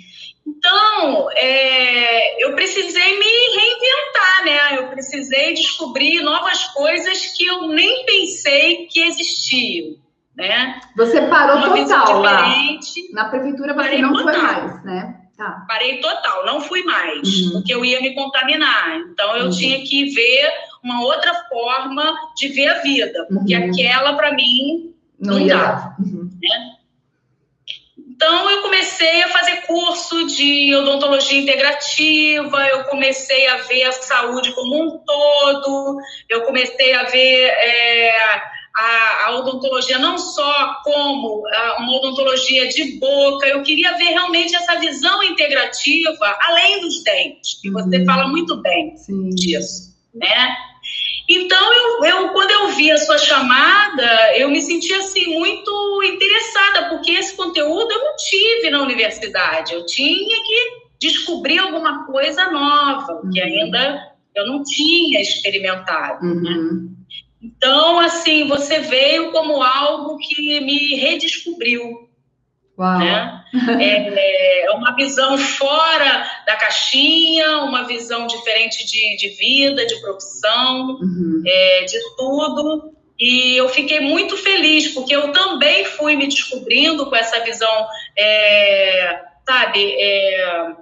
Então, é, eu precisei me reinventar, né? Eu precisei descobrir novas coisas que eu nem pensei que existiam, né? Você parou Uma total lá. Na prefeitura você Parei não total. foi mais, né? Tá. Parei total, não fui mais, uhum. porque eu ia me contaminar. Então eu uhum. tinha que ver uma outra forma de ver a vida, porque uhum. aquela para mim não, não ia. dava. Uhum. Né? Então, eu comecei a fazer curso de odontologia integrativa, eu comecei a ver a saúde como um todo, eu comecei a ver é, a, a, odontologia não só como uma odontologia de boca, eu queria ver realmente essa visão integrativa, além dos dentes, que você uhum. fala muito bem Sim. disso, né? Então, eu, eu, quando eu vi a sua chamada, eu me senti assim muito interessada, porque esse conteúdo eu não tive na universidade. Eu tinha que descobrir alguma coisa nova, uhum. que ainda eu não tinha experimentado. Né? Então, assim, você veio como algo que me redescobriu. Uau. Né? É, é, uma visão fora da caixinha, uma visão diferente de, de vida, de profissão, uhum. é, de tudo. E eu fiquei muito feliz, porque eu também fui me descobrindo com essa visão, é, sabe, é,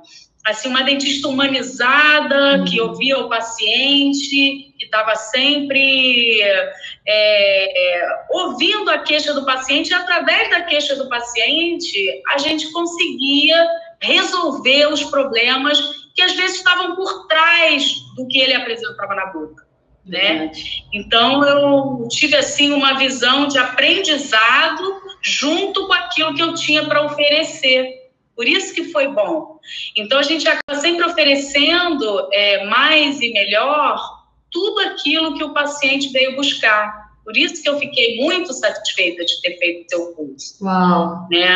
assim, uma dentista humanizada, uhum. que ouvia o paciente, que estava sempre é, é, ouvindo a queixa do paciente, e através da queixa do paciente, a gente conseguia resolver os problemas que às vezes estavam por trás do que ele apresentava na boca. Né? Então eu tive assim uma visão de aprendizado junto com aquilo que eu tinha para oferecer. Por isso que foi bom. Então a gente acaba sempre oferecendo é, mais e melhor tudo aquilo que o paciente veio buscar. Por isso que eu fiquei muito satisfeita de ter feito seu curso. Uau! Né?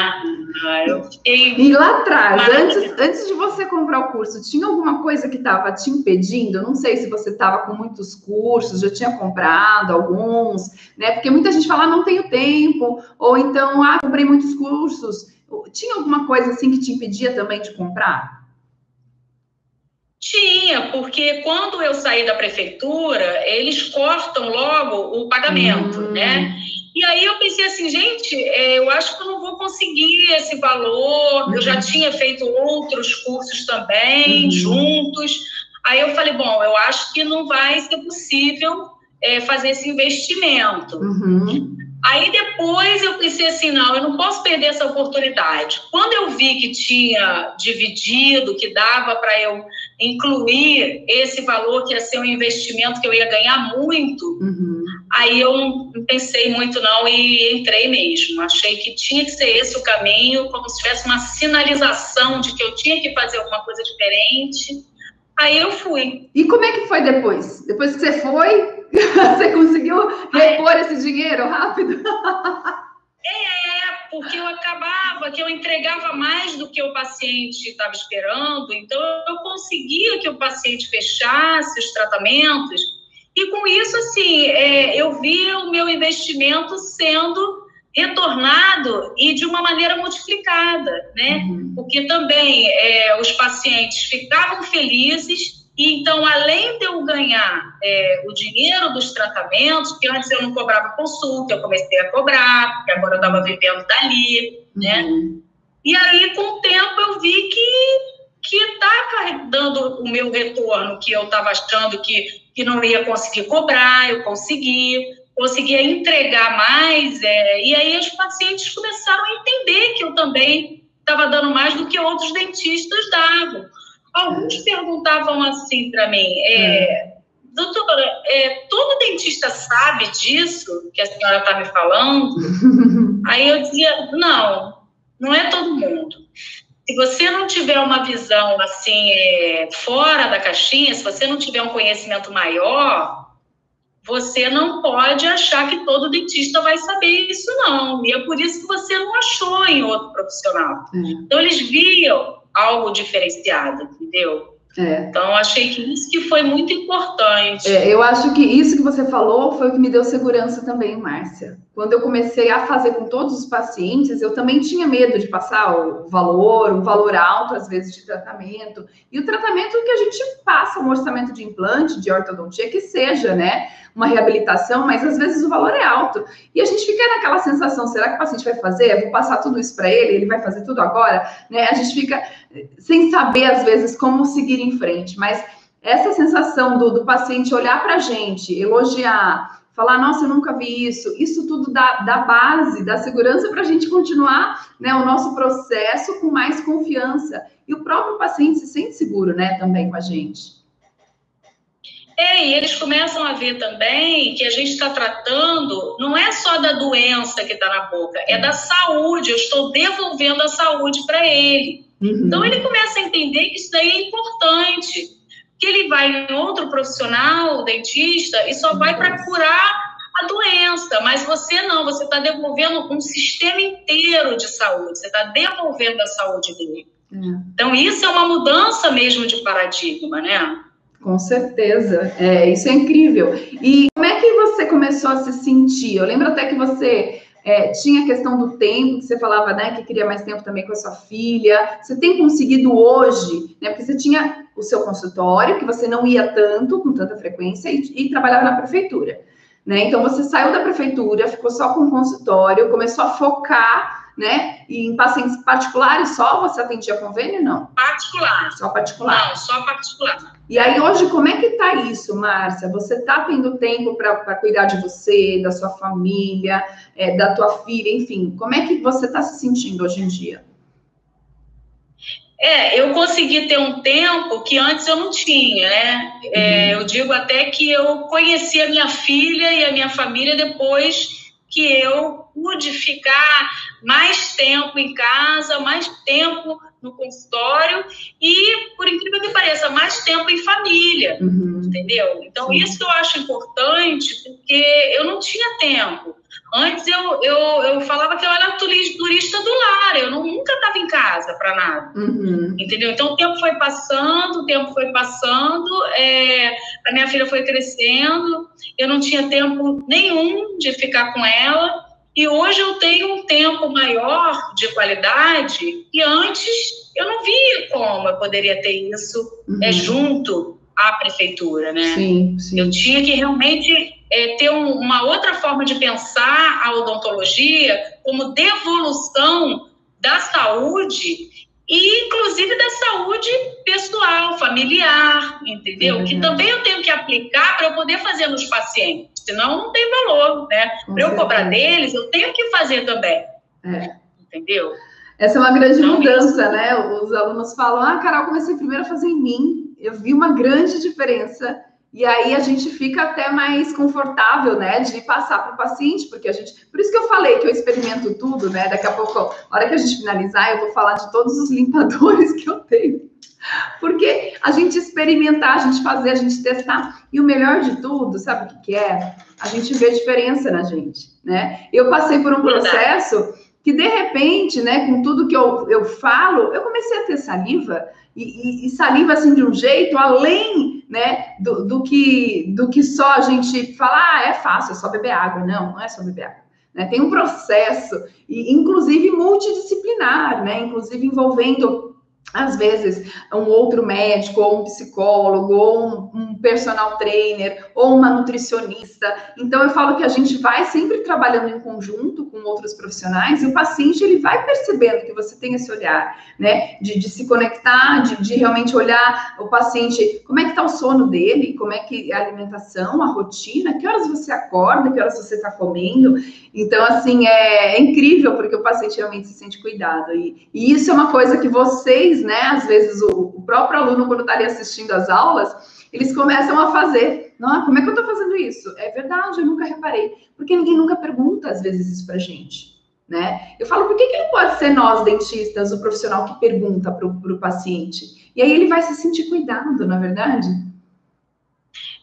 Ah, eu fiquei. E lá atrás, antes, antes de você comprar o curso, tinha alguma coisa que estava te impedindo? Não sei se você estava com muitos cursos, já tinha comprado alguns, né? Porque muita gente fala, ah, não tenho tempo, ou então, ah, comprei muitos cursos. Tinha alguma coisa assim que te impedia também de comprar? Tinha, porque quando eu saí da prefeitura, eles cortam logo o pagamento, hum. né? E aí eu pensei assim, gente, é, eu acho que eu não vou conseguir esse valor. Uhum. Eu já uhum. tinha feito outros cursos também, uhum. juntos. Aí eu falei, bom, eu acho que não vai ser possível é, fazer esse investimento. Uhum. Aí depois eu pensei assim, não, eu não posso perder essa oportunidade. Quando eu vi que tinha dividido, que dava para eu incluir esse valor que ia ser um investimento que eu ia ganhar muito, uhum. aí eu não pensei muito não e entrei mesmo. Achei que tinha que ser esse o caminho, como se tivesse uma sinalização de que eu tinha que fazer alguma coisa diferente. Aí eu fui. E como é que foi depois? Depois que você foi, você conseguiu repor Aí... esse dinheiro rápido? É, porque eu acabava, que eu entregava mais do que o paciente estava esperando, então eu conseguia que o paciente fechasse os tratamentos, e com isso, assim, é, eu via o meu investimento sendo retornado e de uma maneira multiplicada, né? Uhum. Porque também é, os pacientes ficavam felizes e então, além de eu ganhar é, o dinheiro dos tratamentos, que antes eu não cobrava consulta, eu comecei a cobrar, porque agora eu estava vivendo dali, né? Uhum. E aí, com o tempo, eu vi que que está dando o meu retorno, que eu estava achando que, que não ia conseguir cobrar, eu consegui conseguia entregar mais, é, e aí os pacientes começaram a entender que eu também estava dando mais do que outros dentistas davam. Alguns perguntavam assim para mim, é, doutora, é, todo dentista sabe disso que a senhora está me falando? aí eu dizia, não, não é todo mundo. Se você não tiver uma visão assim é, fora da caixinha, se você não tiver um conhecimento maior, você não pode achar que todo dentista vai saber isso, não. E é por isso que você não achou em outro profissional. Uhum. Então, eles viam algo diferenciado, entendeu? É. Então, achei que isso que foi muito importante. É, eu acho que isso que você falou foi o que me deu segurança também, Márcia. Quando eu comecei a fazer com todos os pacientes, eu também tinha medo de passar o valor, o valor alto, às vezes, de tratamento. E o tratamento que a gente passa, um orçamento de implante, de ortodontia, que seja, né? Uma reabilitação, mas às vezes o valor é alto. E a gente fica naquela sensação: será que o paciente vai fazer? Eu vou passar tudo isso para ele? Ele vai fazer tudo agora? Né? A gente fica sem saber, às vezes, como seguir em frente. Mas essa sensação do, do paciente olhar para a gente, elogiar, falar, nossa, eu nunca vi isso, isso tudo dá, dá base, dá segurança para a gente continuar né, o nosso processo com mais confiança. E o próprio paciente se sente seguro, né, também com a gente. É, e eles começam a ver também que a gente está tratando, não é só da doença que está na boca, é da saúde. Eu estou devolvendo a saúde para ele. Uhum. Então ele começa a entender que isso daí é importante. Que ele vai em outro profissional, dentista, e só vai para curar a doença, mas você não, você está devolvendo um sistema inteiro de saúde, você está devolvendo a saúde dele. É. Então, isso é uma mudança mesmo de paradigma, né? Com certeza, é, isso é incrível. E como é que você começou a se sentir? Eu lembro até que você é, tinha a questão do tempo, que você falava, né, que queria mais tempo também com a sua filha. Você tem conseguido hoje, né, porque você tinha o seu consultório, que você não ia tanto, com tanta frequência, e, e trabalhava na prefeitura, né? Então, você saiu da prefeitura, ficou só com o consultório, começou a focar né? E em pacientes particulares só você atendia convênio, não? Particular. Só particular. Não, só particular. E aí hoje, como é que tá isso, Márcia? Você tá tendo tempo para cuidar de você, da sua família, é, da tua filha, enfim, como é que você está se sentindo hoje em dia? É, eu consegui ter um tempo que antes eu não tinha, né? É, uhum. eu digo até que eu conheci a minha filha e a minha família depois que eu pude ficar mais tempo em casa, mais tempo no consultório e, por incrível que pareça, mais tempo em família, uhum. entendeu? Então, Sim. isso eu acho importante, porque eu não tinha tempo. Antes eu, eu, eu falava que eu era turista do lar, eu não, nunca estava em casa para nada, uhum. entendeu? Então, o tempo foi passando, o tempo foi passando, é, a minha filha foi crescendo, eu não tinha tempo nenhum de ficar com ela, e hoje eu tenho um tempo maior de qualidade e antes eu não via como eu poderia ter isso é, uhum. é, junto à prefeitura, né? Sim, sim. Eu tinha que realmente é, ter um, uma outra forma de pensar a odontologia como devolução da saúde e inclusive da saúde pessoal, familiar, entendeu? Uhum. Que também eu tenho que aplicar para eu poder fazer nos pacientes senão não tem valor, né? Para eu cobrar deles, eu tenho que fazer também. É. Entendeu? Essa é uma grande então, mudança, né? Os alunos falam: ah, Carol, comecei primeiro a fazer em mim, eu vi uma grande diferença. E aí a gente fica até mais confortável, né, de passar para o paciente, porque a gente. Por isso que eu falei que eu experimento tudo, né? Daqui a pouco, a hora que a gente finalizar, eu vou falar de todos os limpadores que eu tenho. Porque a gente experimentar, a gente fazer, a gente testar. E o melhor de tudo, sabe o que, é? A gente vê diferença na gente, né? Eu passei por um processo que, de repente, né, com tudo que eu, eu falo, eu comecei a ter saliva. E, e, saliva, assim, de um jeito além, né, do, do, que, do que só a gente falar, ah, é fácil, é só beber água. Não, não é só beber água. Né? Tem um processo, e inclusive multidisciplinar, né? Inclusive envolvendo às vezes, um outro médico, ou um psicólogo, ou um, um, personal trainer, ou uma nutricionista. Então, eu falo que a gente vai sempre trabalhando em conjunto com outros profissionais e o paciente ele vai percebendo que você tem esse olhar, né? De, de se conectar, de, de, realmente olhar o paciente, como é que está o sono dele, como é que é a alimentação, a rotina, que horas você acorda, que horas você está comendo. Então, assim, é, é, incrível porque o paciente realmente se sente cuidado. E, e isso é uma coisa que vocês né? Às vezes o, o próprio aluno, quando está ali assistindo as aulas, eles começam a fazer. Não, como é que eu estou fazendo isso? É verdade, eu nunca reparei. Porque ninguém nunca pergunta, às vezes, isso para gente. Né? Eu falo, por que, que não pode ser nós, dentistas, o profissional que pergunta para o paciente? E aí ele vai se sentir cuidado, na é verdade?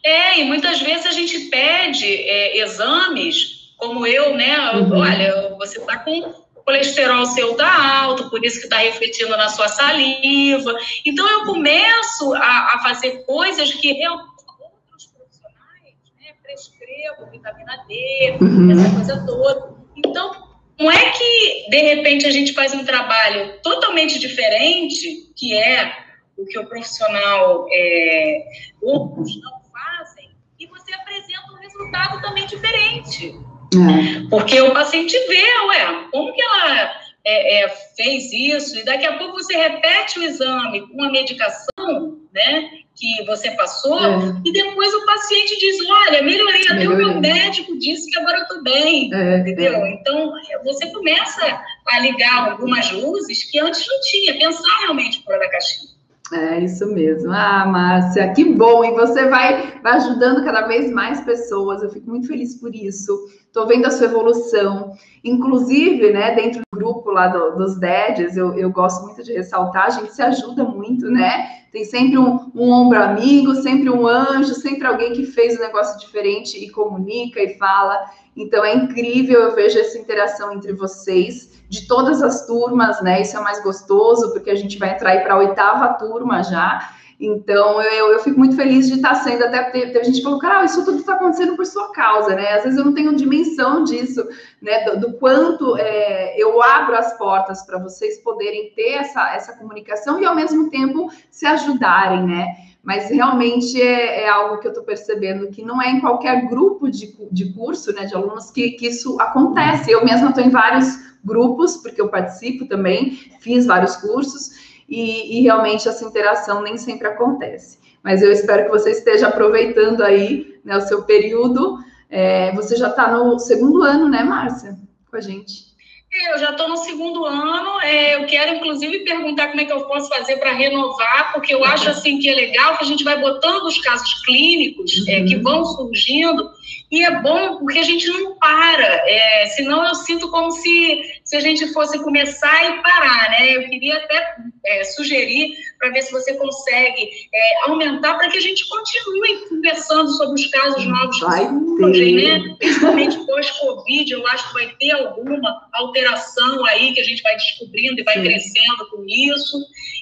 É, e muitas vezes a gente pede é, exames, como eu, né? Uhum. Olha, você está com colesterol seu está alto, por isso que está refletindo na sua saliva. Então, eu começo a, a fazer coisas que outros profissionais né, prescrevam vitamina D, uhum. essa coisa toda. Então, não é que, de repente, a gente faz um trabalho totalmente diferente, que é o que o profissional, é, outros não fazem, e você apresenta um resultado também diferente. É. Porque o paciente vê, ué, como que ela é, é, fez isso? E daqui a pouco você repete o exame com a medicação, né? Que você passou, é. e depois o paciente diz: Olha, melhorei, até o meu médico disse que agora eu estou bem. É, entendeu? É. Então, você começa a ligar algumas luzes que antes não tinha, pensar realmente fora da caixinha. É isso mesmo. Ah, Márcia, que bom! E você vai, vai ajudando cada vez mais pessoas. Eu fico muito feliz por isso. Estou vendo a sua evolução. Inclusive, né, dentro do grupo lá do, dos DEDs, eu, eu gosto muito de ressaltar, a gente se ajuda muito, né? Tem sempre um, um ombro amigo, sempre um anjo, sempre alguém que fez um negócio diferente e comunica e fala. Então é incrível, eu vejo essa interação entre vocês de todas as turmas, né? Isso é mais gostoso, porque a gente vai entrar para a oitava turma já. Então, eu, eu fico muito feliz de estar sendo, até porque a gente falou, cara, isso tudo está acontecendo por sua causa, né? Às vezes eu não tenho dimensão disso, né? Do, do quanto é, eu abro as portas para vocês poderem ter essa, essa comunicação e, ao mesmo tempo, se ajudarem, né? Mas realmente é, é algo que eu estou percebendo que não é em qualquer grupo de, de curso, né, de alunos, que, que isso acontece. Eu mesma estou em vários grupos, porque eu participo também, fiz vários cursos, e, e, realmente essa interação nem sempre acontece. Mas eu espero que você esteja aproveitando aí né, o seu período. É, você já está no segundo ano, né, Márcia, com a gente? Eu já estou no segundo ano. É, eu quero, inclusive, perguntar como é que eu posso fazer para renovar, porque eu acho assim que é legal que a gente vai botando os casos clínicos é, que vão surgindo e é bom porque a gente não para, é, senão eu sinto como se, se a gente fosse começar e parar, né? Eu queria até é, sugerir para ver se você consegue é, aumentar para que a gente continue conversando sobre os casos novos vai que surgem, né? Principalmente pós-Covid, eu acho que vai ter alguma alteração aí que a gente vai descobrindo e vai Sim. crescendo com isso.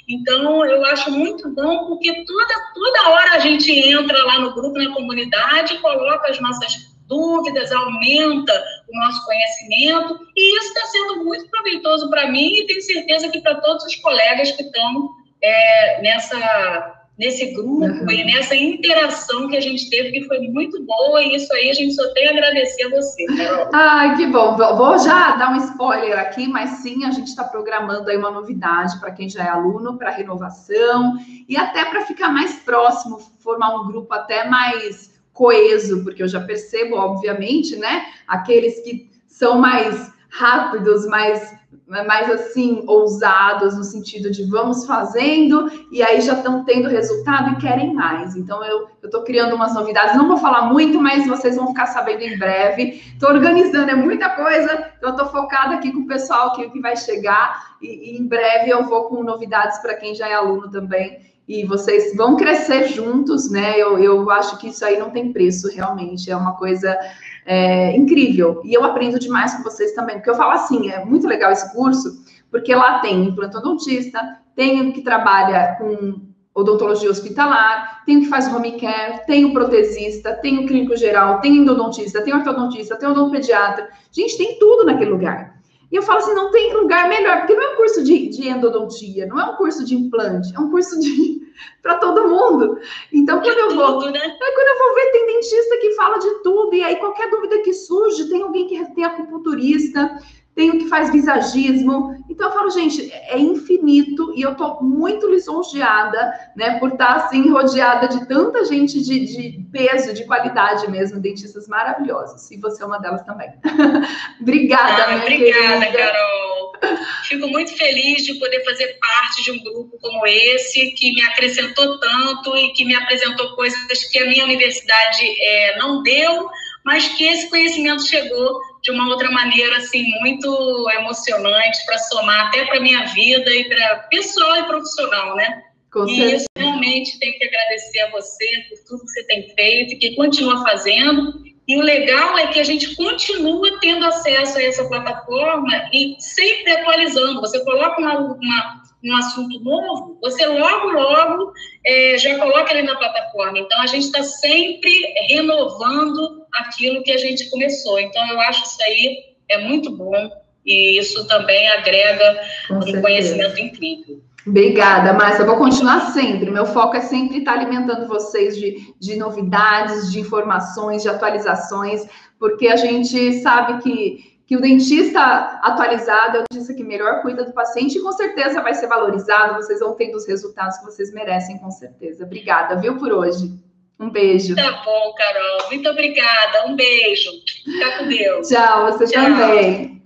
Então, eu acho muito bom porque toda, toda hora a gente entra lá no grupo, na comunidade, coloca as nossas dúvidas, aumenta o nosso conhecimento, e isso está sendo muito proveitoso para mim e tenho certeza que para todos os colegas que estão é, nessa, nesse grupo uhum. e nessa interação que a gente teve, que foi muito boa, e isso aí a gente só tem a agradecer a você, Carol. Ai, que bom. Vou já dar um spoiler aqui, mas sim, a gente está programando aí uma novidade para quem já é aluno, para renovação, e até para ficar mais próximo, formar um grupo até mais coeso, porque eu já percebo, obviamente, né? Aqueles que são mais rápidos, mais, mais assim, ousados, no sentido de vamos fazendo, e aí já estão tendo resultado e querem mais. Então, eu estou criando umas novidades, não vou falar muito, mas vocês vão ficar sabendo em breve. Estou organizando, é muita coisa, então estou focada aqui com o pessoal que, que vai chegar, e, e em breve eu vou com novidades para quem já é aluno também e vocês vão crescer juntos, né? Eu, eu acho que isso aí não tem preço, realmente. É uma coisa é, incrível. E eu aprendo demais com vocês também, porque eu falo assim: é muito legal esse curso, porque lá tem implantodontista, tem o que trabalha com odontologia hospitalar, tem o que faz home care, tem o protesista, tem o clínico geral, tem endodontista, tem ortodontista, tem odontopediatra. Gente, tem tudo naquele lugar. E eu falo assim, não tem lugar melhor, porque não é um curso de, de endodontia, não é um curso de implante, é um curso de para todo mundo. Então, quando eu vou, tudo, né? quando eu vou ver, tem dentista que fala de tudo, e aí qualquer dúvida que surge, tem alguém que tem acupunturista, tem o que faz visagismo. Então, eu falo, gente, é infinito e eu estou muito lisonjeada, né, por estar assim, rodeada de tanta gente de, de, peso, de qualidade mesmo, dentistas maravilhosos. E você é uma delas também. obrigada, ah, Obrigada, querida. Carol. Fico muito feliz de poder fazer parte de um grupo como esse, que me acrescentou tanto e que me apresentou coisas que a minha universidade é, não deu, mas que esse conhecimento chegou de uma outra maneira assim muito emocionante para somar até para minha vida e para pessoal e profissional, né? Com e certeza. isso realmente tem que agradecer a você por tudo que você tem feito e que continua fazendo E o legal é que a gente continua tendo acesso a essa plataforma e sempre atualizando. Você coloca uma, uma, um assunto novo, você logo, logo é, já coloca ele na plataforma. Então, a gente está sempre renovando aquilo que a gente começou. Então, eu acho isso aí é muito bom e isso também agrega Com um certeza. conhecimento incrível. Obrigada, Márcia. Eu vou continuar sempre. Meu foco é sempre estar alimentando vocês de, de novidades, de informações, de atualizações, porque a gente sabe que, que o dentista atualizado é o dentista que melhor cuida do paciente e com certeza vai ser valorizado. Vocês vão ter os resultados que vocês merecem, com certeza. Obrigada, viu, por hoje. Um beijo. Tá bom, Carol. Muito obrigada. Um beijo. Fica com Deus. Tchau, você Tchau. também.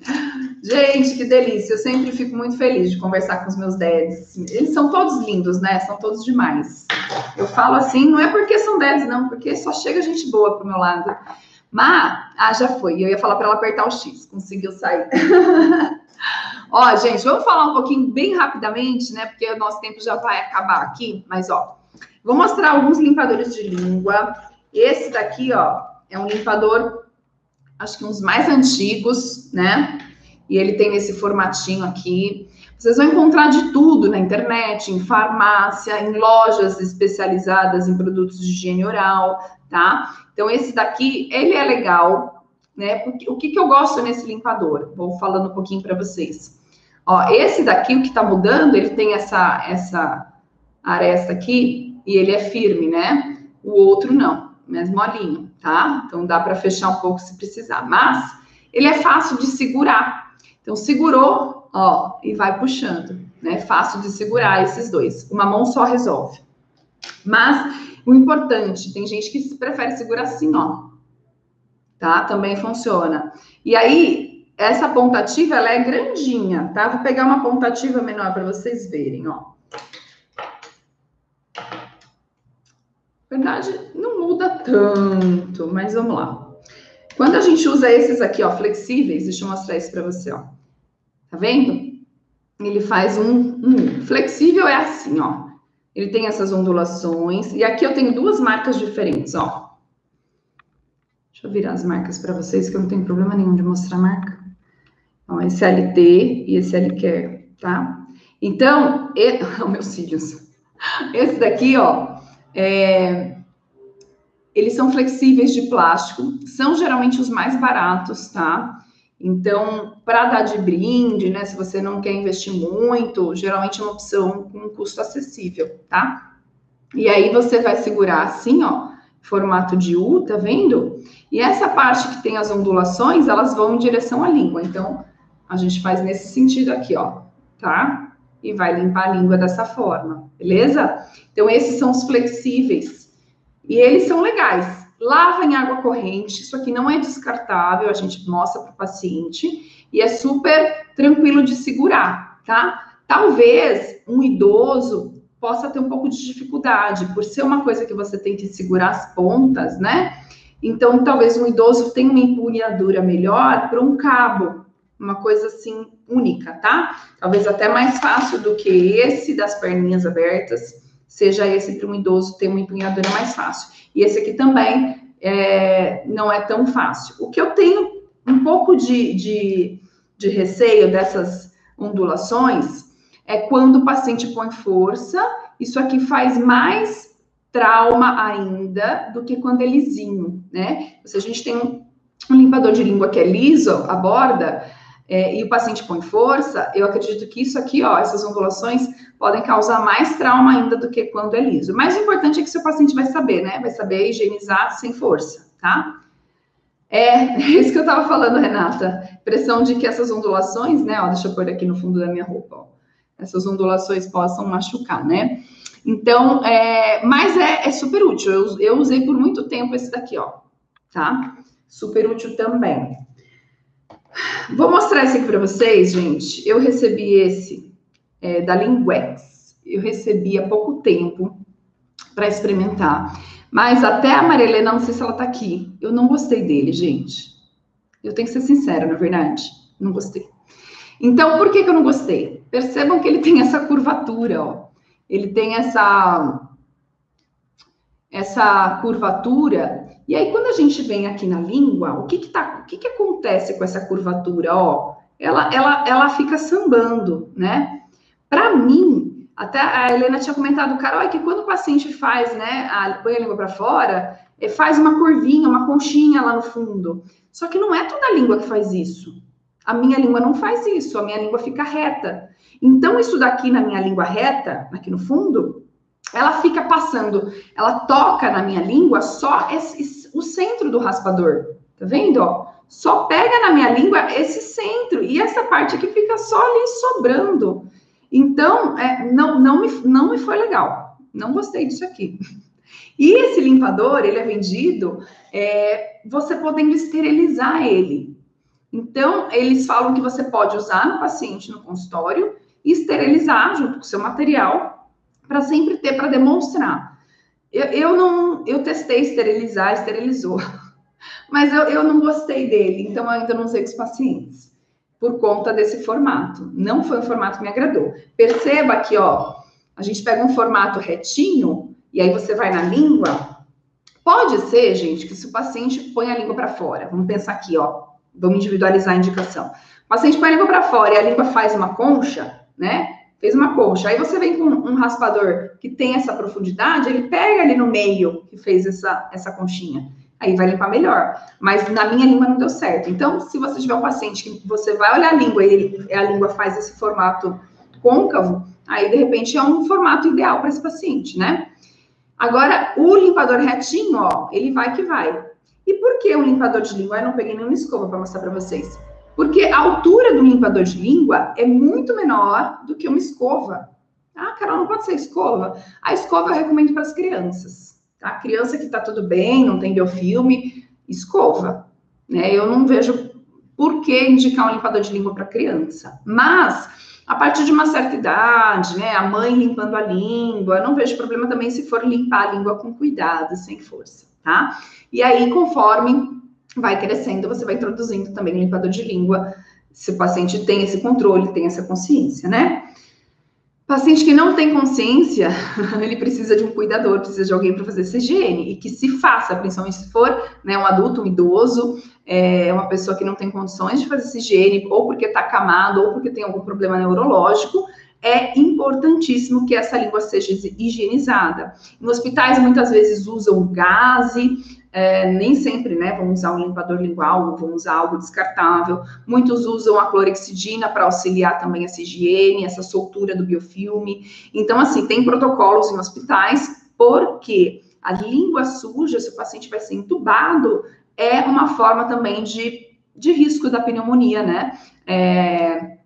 Gente, que delícia. Eu sempre fico muito feliz de conversar com os meus dads. Eles são todos lindos, né? São todos demais. Eu falo assim, não é porque são dads, não, porque só chega gente boa pro meu lado. Mas, ah, já foi. Eu ia falar para ela apertar o X, conseguiu sair. ó, gente, vamos falar um pouquinho bem rapidamente, né? Porque o nosso tempo já vai acabar aqui. Mas, ó, vou mostrar alguns limpadores de língua. Esse daqui, ó, é um limpador, acho que uns mais antigos, né? E ele tem esse formatinho aqui. Vocês vão encontrar de tudo na internet, em farmácia, em lojas especializadas em produtos de higiene oral, tá? Então, esse daqui, ele é legal, né? Porque, o que, que eu gosto nesse limpador? Vou falando um pouquinho para vocês. Ó, esse daqui, o que tá mudando, ele tem essa, essa aresta aqui e ele é firme, né? O outro não, mais molinho, tá? Então, dá para fechar um pouco se precisar. Mas, ele é fácil de segurar, então, segurou, ó, e vai puxando, né? Fácil de segurar esses dois. Uma mão só resolve. Mas o importante, tem gente que prefere segurar assim, ó. Tá? Também funciona. E aí, essa pontativa, ela é grandinha, tá? Vou pegar uma pontativa menor para vocês verem, ó. Verdade, não muda tanto, mas vamos lá. Quando a gente usa esses aqui, ó, flexíveis, deixa eu mostrar isso para você, ó. Tá vendo? Ele faz um, um flexível é assim, ó. Ele tem essas ondulações e aqui eu tenho duas marcas diferentes, ó. Deixa eu virar as marcas para vocês que eu não tenho problema nenhum de mostrar a marca. Ó, esse LT e esse LQR, tá? Então, e... oh, meus cílios. Esse daqui, ó, é... eles são flexíveis de plástico, são geralmente os mais baratos, tá? Então, para dar de brinde, né? Se você não quer investir muito, geralmente é uma opção com um custo acessível, tá? E aí você vai segurar assim, ó, formato de U, tá vendo? E essa parte que tem as ondulações, elas vão em direção à língua. Então, a gente faz nesse sentido aqui, ó, tá? E vai limpar a língua dessa forma, beleza? Então, esses são os flexíveis. E eles são legais lava em água corrente, isso aqui não é descartável, a gente mostra para o paciente e é super tranquilo de segurar, tá? Talvez um idoso possa ter um pouco de dificuldade, por ser uma coisa que você tem que segurar as pontas, né? Então, talvez um idoso tenha uma empunhadura melhor para um cabo, uma coisa assim única, tá? Talvez até mais fácil do que esse das perninhas abertas, seja esse para um idoso ter uma empunhadura mais fácil. E esse aqui também é, não é tão fácil. O que eu tenho um pouco de, de, de receio dessas ondulações é quando o paciente põe força, isso aqui faz mais trauma ainda do que quando é lisinho, né? Se a gente tem um, um limpador de língua que é liso, a borda, é, e o paciente põe força, eu acredito que isso aqui, ó, essas ondulações podem causar mais trauma ainda do que quando é liso. Mas o importante é que seu paciente vai saber, né? Vai saber higienizar sem força, tá? É, isso que eu tava falando, Renata. Pressão de que essas ondulações, né? Ó, deixa eu pôr aqui no fundo da minha roupa, ó. Essas ondulações possam machucar, né? Então, é, mas é, é super útil. Eu, eu usei por muito tempo esse daqui, ó, tá? Super útil também. Vou mostrar esse aqui para vocês, gente. Eu recebi esse é, da Linguex. Eu recebi há pouco tempo para experimentar. Mas até a Marilena, não sei se ela tá aqui. Eu não gostei dele, gente. Eu tenho que ser sincera, na é verdade. Não gostei. Então, por que, que eu não gostei? Percebam que ele tem essa curvatura, ó. Ele tem essa essa curvatura E aí, quando a gente vem aqui na língua, o que que, tá, o que, que acontece com essa curvatura? Ó, ela, ela, ela fica sambando, né? Para mim, até a Helena tinha comentado, Carol, é que quando o paciente faz, né, a, põe a língua para fora, é, faz uma curvinha, uma conchinha lá no fundo. Só que não é toda a língua que faz isso. A minha língua não faz isso, a minha língua fica reta. Então, isso daqui na minha língua reta, aqui no fundo, ela fica passando, ela toca na minha língua só esse, o centro do raspador. Tá vendo? Ó? Só pega na minha língua esse centro e essa parte aqui fica só ali sobrando. Então, é, não, não, me, não me foi legal. Não gostei disso aqui. E esse limpador, ele é vendido, é, você podendo esterilizar ele. Então, eles falam que você pode usar no paciente no consultório e esterilizar junto com o seu material para sempre ter para demonstrar. Eu, eu, não, eu testei esterilizar, esterilizou, mas eu, eu não gostei dele, então ainda não usei com os pacientes por conta desse formato. Não foi um formato que me agradou. Perceba que, ó, a gente pega um formato retinho e aí você vai na língua. Pode ser, gente, que se o paciente põe a língua para fora, vamos pensar aqui, ó, vamos individualizar a indicação. O paciente põe a língua para fora e a língua faz uma concha, né? Fez uma concha. Aí você vem com um raspador que tem essa profundidade, ele pega ali no meio que fez essa, essa conchinha. Aí vai limpar melhor. Mas na minha língua não deu certo. Então, se você tiver um paciente que você vai olhar a língua e ele, a língua faz esse formato côncavo, aí de repente é um formato ideal para esse paciente, né? Agora, o limpador retinho, ó, ele vai que vai. E por que o limpador de língua? Eu não peguei nenhuma escova para mostrar para vocês. Porque a altura do limpador de língua é muito menor do que uma escova. Ah, Carol, não pode ser escova? A escova eu recomendo para as crianças. Tá? A criança que está tudo bem, não tem biofilme, escova. Né? Eu não vejo por que indicar um limpador de língua para criança. Mas, a partir de uma certa idade, né, a mãe limpando a língua, não vejo problema também se for limpar a língua com cuidado, sem força, tá? E aí, conforme vai crescendo, você vai introduzindo também o limpador de língua, se o paciente tem esse controle, tem essa consciência, né? Paciente que não tem consciência, ele precisa de um cuidador, precisa de alguém para fazer essa higiene e que se faça, principalmente se for né, um adulto, um idoso, é uma pessoa que não tem condições de fazer essa higiene, ou porque está acamado, ou porque tem algum problema neurológico, é importantíssimo que essa língua seja higienizada. Em hospitais, muitas vezes usam gaze, é, nem sempre, né, vão usar um limpador lingual, vão usar algo descartável. Muitos usam a clorexidina para auxiliar também essa higiene, essa soltura do biofilme. Então, assim, tem protocolos em hospitais, porque a língua suja, se o paciente vai ser entubado, é uma forma também de, de risco da pneumonia, né? É,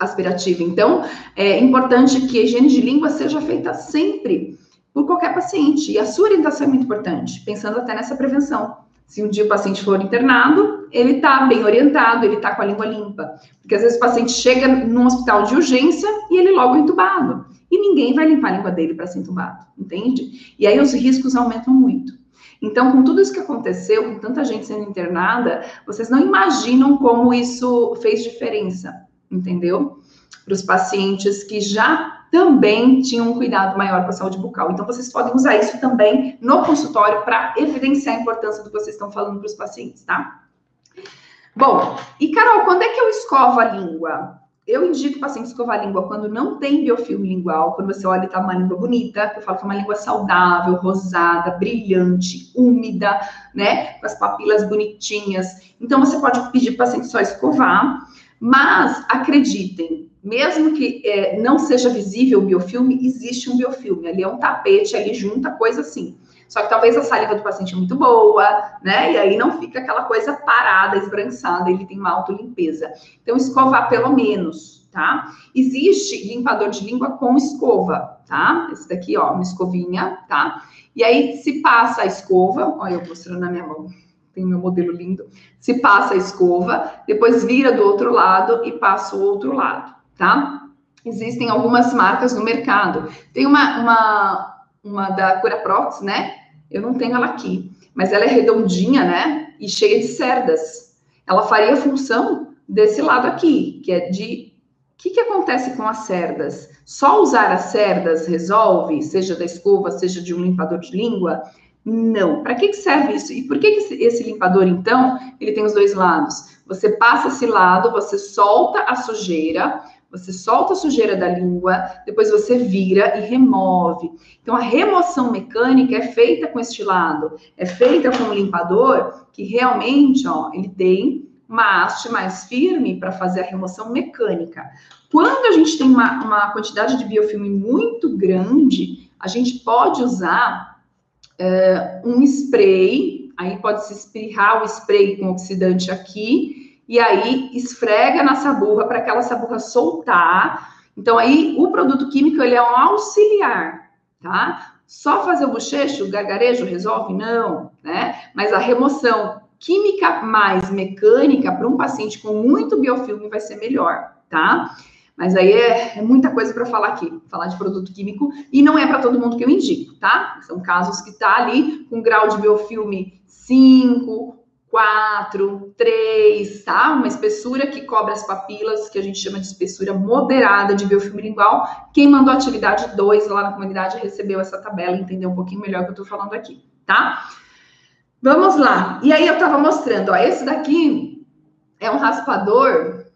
aspirativa. Então, é importante que a higiene de língua seja feita sempre por qualquer paciente. E a sua orientação é muito importante, pensando até nessa prevenção. Se um dia o paciente for internado, ele está bem orientado, ele está com a língua limpa. Porque às vezes o paciente chega num hospital de urgência e ele logo é entubado. E ninguém vai limpar a língua dele para ser entubado, entende? E aí os riscos aumentam muito. Então, com tudo isso que aconteceu, com tanta gente sendo internada, vocês não imaginam como isso fez diferença, entendeu? Para os pacientes que já também tinham um cuidado maior com a saúde bucal. Então, vocês podem usar isso também no consultório para evidenciar a importância do que vocês estão falando para os pacientes, tá? Bom, e Carol, quando é que eu escovo a língua? Eu indico o paciente escovar a língua quando não tem biofilme lingual, quando você olha e tá uma língua bonita, que eu falo que é uma língua saudável, rosada, brilhante, úmida, né? Com as papilas bonitinhas. Então, você pode pedir para o paciente só escovar, mas acreditem, mesmo que é, não seja visível o biofilme, existe um biofilme. Ali é um tapete, ali junta coisa assim. Só que talvez a saliva do paciente é muito boa, né? E aí não fica aquela coisa parada, esbranquiçada, ele tem uma autolimpeza. Então, escovar pelo menos, tá? Existe limpador de língua com escova, tá? Esse daqui, ó, uma escovinha, tá? E aí, se passa a escova, olha eu mostrando na minha mão, tem meu modelo lindo. Se passa a escova, depois vira do outro lado e passa o outro lado tá? Existem algumas marcas no mercado. Tem uma, uma, uma da Curaprox, né? Eu não tenho ela aqui, mas ela é redondinha, né? E cheia de cerdas. Ela faria função desse lado aqui, que é de. O que, que acontece com as cerdas? Só usar as cerdas resolve, seja da escova, seja de um limpador de língua? Não. Para que, que serve isso? E por que, que esse limpador, então, ele tem os dois lados? Você passa esse lado, você solta a sujeira, você solta a sujeira da língua, depois você vira e remove. Então, a remoção mecânica é feita com este lado, é feita com um limpador que realmente, ó, ele tem uma haste mais firme para fazer a remoção mecânica. Quando a gente tem uma, uma, quantidade de biofilme muito grande, a gente pode usar é, um spray, aí pode se espirrar o spray com oxidante aqui, e aí esfrega na saburra para aquela saburra soltar. Então aí o produto químico ele é um auxiliar, tá? Só fazer o bochecho, o gargarejo resolve? Não, né? Mas a remoção química mais mecânica para um paciente com muito biofilme vai ser melhor, tá? Mas aí é, é muita coisa para falar aqui, falar de produto químico, e não é para todo mundo que eu indico, tá? São casos que tá ali com grau de biofilme 5, 4, 3, tá? Uma espessura que cobre as papilas, que a gente chama de espessura moderada de biofilme lingual. Quem mandou atividade 2 lá na comunidade recebeu essa tabela, entendeu um pouquinho melhor o que eu tô falando aqui, tá? Vamos lá. E aí eu tava mostrando, ó, esse daqui é um raspador.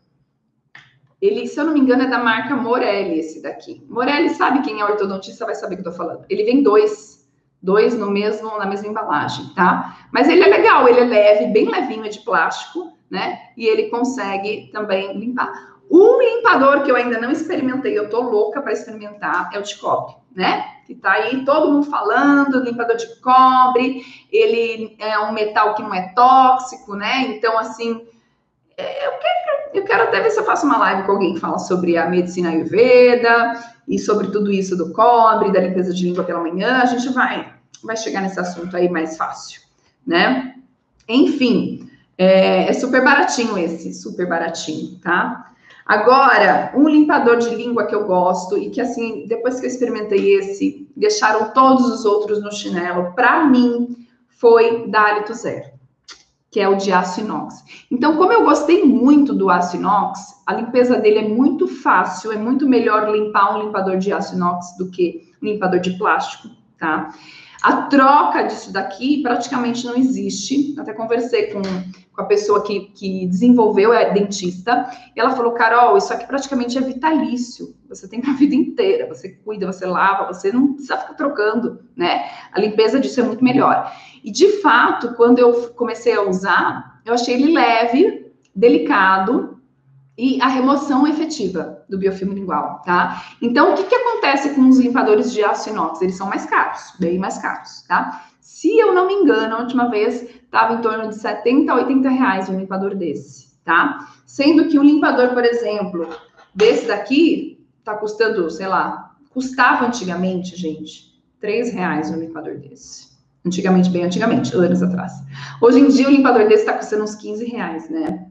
Ele, se eu não me engano, é da marca Morelli, esse daqui. Morelli sabe quem é ortodontista, vai saber o que eu tô falando. Ele vem dois dois no mesmo na mesma embalagem, tá? Mas ele é legal, ele é leve, bem levinho, é de plástico, né? E ele consegue também limpar. Um limpador que eu ainda não experimentei, eu tô louca para experimentar, é o de cobre, né? Que tá aí todo mundo falando, limpador de cobre, ele é um metal que não é tóxico, né? Então, assim, é, eu quero, eu quero até ver se eu faço uma live com alguém que fala sobre a medicina ayurveda e sobre tudo isso do cobre, da limpeza de língua pela manhã. A gente vai vai chegar nesse assunto aí mais fácil, né? Enfim, é, é super baratinho esse, super baratinho, tá? Agora, um limpador de língua que eu gosto e que, assim, depois que eu experimentei esse, deixaram todos os outros no chinelo, para mim, foi da Alito Zero, que é o de aço inox. Então, como eu gostei muito do aço inox, a limpeza dele é muito fácil, é muito melhor limpar um limpador de aço inox do que um limpador de plástico, tá? A troca disso daqui praticamente não existe. Até conversei com, com a pessoa que, que desenvolveu, é dentista, e ela falou: Carol, isso aqui praticamente é vitalício. Você tem a vida inteira, você cuida, você lava, você não precisa ficar trocando, né? A limpeza disso é muito melhor. E de fato, quando eu comecei a usar, eu achei ele leve, delicado, e a remoção efetiva do biofilme lingual, tá? Então, o que, que acontece com os limpadores de aço inox? Eles são mais caros, bem mais caros, tá? Se eu não me engano, a última vez estava em torno de 70 a 80 reais um limpador desse, tá? Sendo que um limpador, por exemplo, desse daqui, tá custando, sei lá, custava antigamente, gente, 3 reais um limpador desse. Antigamente, bem antigamente, anos atrás. Hoje em dia, o limpador desse está custando uns 15 reais, né?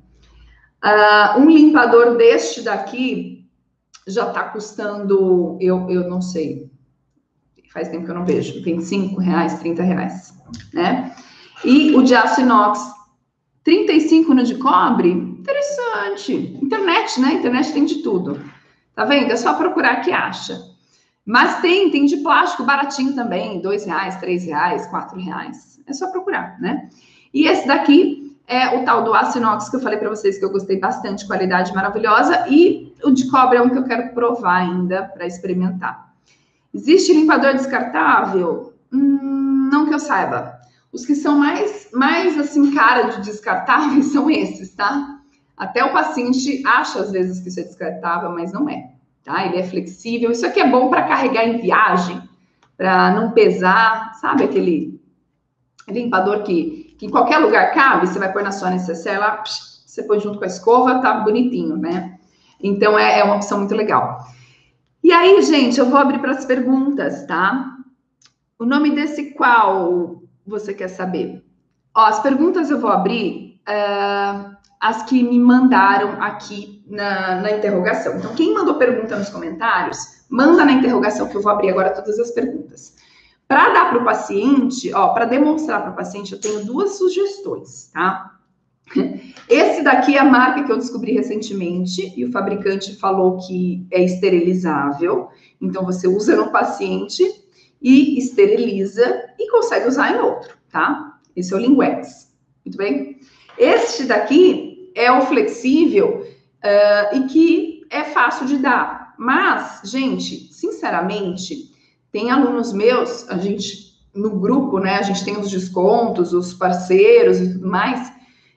Uh, um limpador deste daqui já está custando, eu, eu não sei, faz tempo que eu não vejo, 25 reais, 30 reais, né? E o de aço inox, 35 no de cobre, interessante. Internet, né? Internet tem de tudo. Tá vendo? É só procurar que acha. Mas tem, tem de plástico baratinho também, dois reais, três reais, quatro reais. É só procurar, né? E esse daqui é o tal do aço inox que eu falei para vocês que eu gostei bastante, qualidade maravilhosa, e o de cobre é um que eu quero provar ainda para experimentar. Existe limpador descartável? Hum, não que eu saiba. Os que são mais, mais assim, cara de descartáveis são esses, tá? Até o paciente acha às vezes que isso é descartável, mas não é, tá? Ele é flexível. Isso aqui é bom para carregar em viagem, para não pesar, sabe aquele limpador que que em qualquer lugar cabe, você vai pôr na sua necessaire lá, psh, você põe junto com a escova, tá bonitinho, né? Então é, é uma opção muito legal. E aí, gente, eu vou abrir para as perguntas, tá? O nome desse qual você quer saber? Ó, as perguntas eu vou abrir uh, as que me mandaram aqui na, na interrogação. Então, quem mandou pergunta nos comentários, manda na interrogação que eu vou abrir agora todas as perguntas. Para dar para o paciente, ó, para demonstrar para o paciente, eu tenho duas sugestões, tá? Esse daqui é a marca que eu descobri recentemente e o fabricante falou que é esterilizável. Então você usa no paciente e esteriliza e consegue usar em outro, tá? Esse é o Linguex. Muito bem? Este daqui é o flexível uh, e que é fácil de dar. Mas, gente, sinceramente, tem alunos meus, a gente no grupo, né? A gente tem os descontos, os parceiros e tudo mais.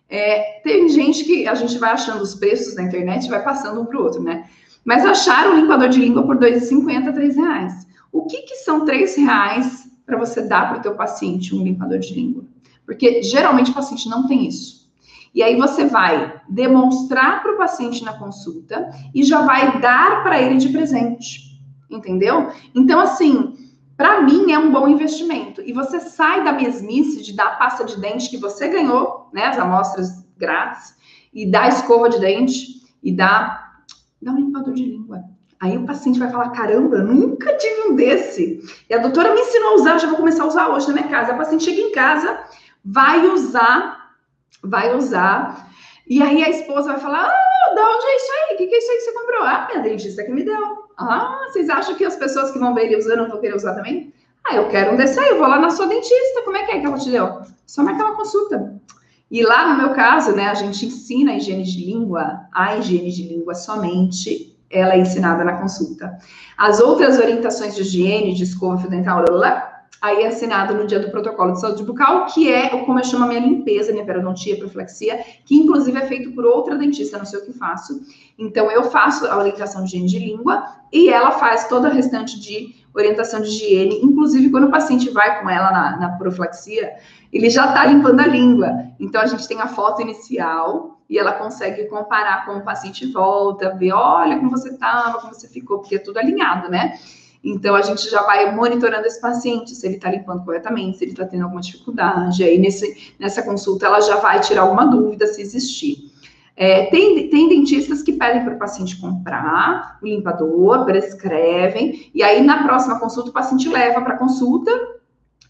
É, tem gente que a gente vai achando os preços na internet e vai passando um para o outro, né? Mas acharam o limpador de língua por R$ 2,50, R$ reais. O que, que são R$ reais para você dar para o teu paciente um limpador de língua? Porque geralmente o paciente não tem isso. E aí você vai demonstrar para o paciente na consulta e já vai dar para ele de presente. Entendeu? Então, assim, para mim é um bom investimento. E você sai da mesmice de dar pasta de dente que você ganhou, né, as amostras grátis, e a escova de dente e dá, dá um limpador de língua. Aí o paciente vai falar: caramba, nunca tive um desse. E a doutora me ensinou a usar, eu já vou começar a usar hoje na minha casa. A paciente chega em casa, vai usar, vai usar. E aí a esposa vai falar: ah, da onde é isso aí? O que, que é isso aí que você comprou? Ah, minha dentista que me deu. Ah, vocês acham que as pessoas que vão ver ele usando vão querer usar também? Ah, eu quero um desse aí, eu vou lá na sua dentista. Como é que é que ela te deu? Só marcar uma consulta. E lá no meu caso, né, a gente ensina a higiene de língua, a higiene de língua somente, ela é ensinada na consulta. As outras orientações de higiene, de escova dental, lá, aí assinado no dia do protocolo de saúde bucal, que é como eu chamo a minha limpeza, minha periodontia, proflexia, que inclusive é feito por outra dentista, não sei o que faço. Então, eu faço a orientação de higiene de língua e ela faz toda a restante de orientação de higiene, inclusive quando o paciente vai com ela na, na proflexia, ele já está limpando a língua. Então, a gente tem a foto inicial e ela consegue comparar com o paciente volta, ver, olha como você estava, como você ficou, porque é tudo alinhado, né? Então, a gente já vai monitorando esse paciente, se ele está limpando corretamente, se ele está tendo alguma dificuldade. Aí, nesse, nessa consulta, ela já vai tirar alguma dúvida se existir. É, tem, tem dentistas que pedem para o paciente comprar o limpador, prescrevem, e aí na próxima consulta o paciente leva para consulta,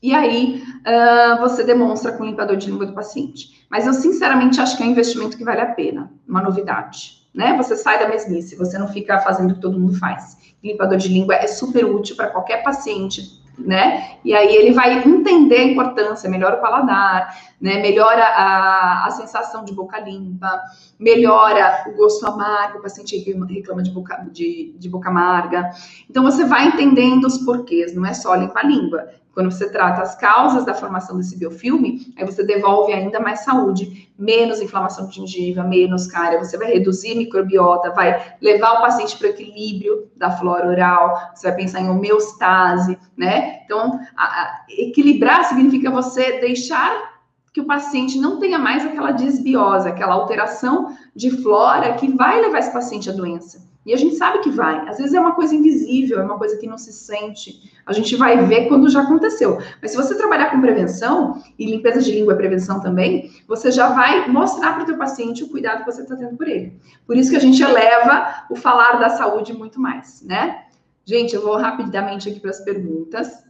e aí uh, você demonstra com o limpador de língua do paciente. Mas eu sinceramente acho que é um investimento que vale a pena, uma novidade. Né? Você sai da mesmice, você não fica fazendo o que todo mundo faz limpador de língua é super útil para qualquer paciente, né? E aí ele vai entender a importância, melhora o paladar, né? Melhora a, a sensação de boca limpa, melhora o gosto amargo, o paciente reclama de boca, de, de boca amarga. Então você vai entendendo os porquês, não é só limpar a língua. Quando você trata as causas da formação desse biofilme, aí você devolve ainda mais saúde, menos inflamação de gengiva, menos cárie, você vai reduzir microbiota, vai levar o paciente para o equilíbrio da flora oral, você vai pensar em homeostase, né? Então, a, a, equilibrar significa você deixar que o paciente não tenha mais aquela desbiose, aquela alteração de flora que vai levar esse paciente à doença. E a gente sabe que vai. Às vezes é uma coisa invisível, é uma coisa que não se sente. A gente vai ver quando já aconteceu. Mas se você trabalhar com prevenção, e limpeza de língua é prevenção também, você já vai mostrar para o teu paciente o cuidado que você está tendo por ele. Por isso que a gente eleva o falar da saúde muito mais, né? Gente, eu vou rapidamente aqui para as perguntas.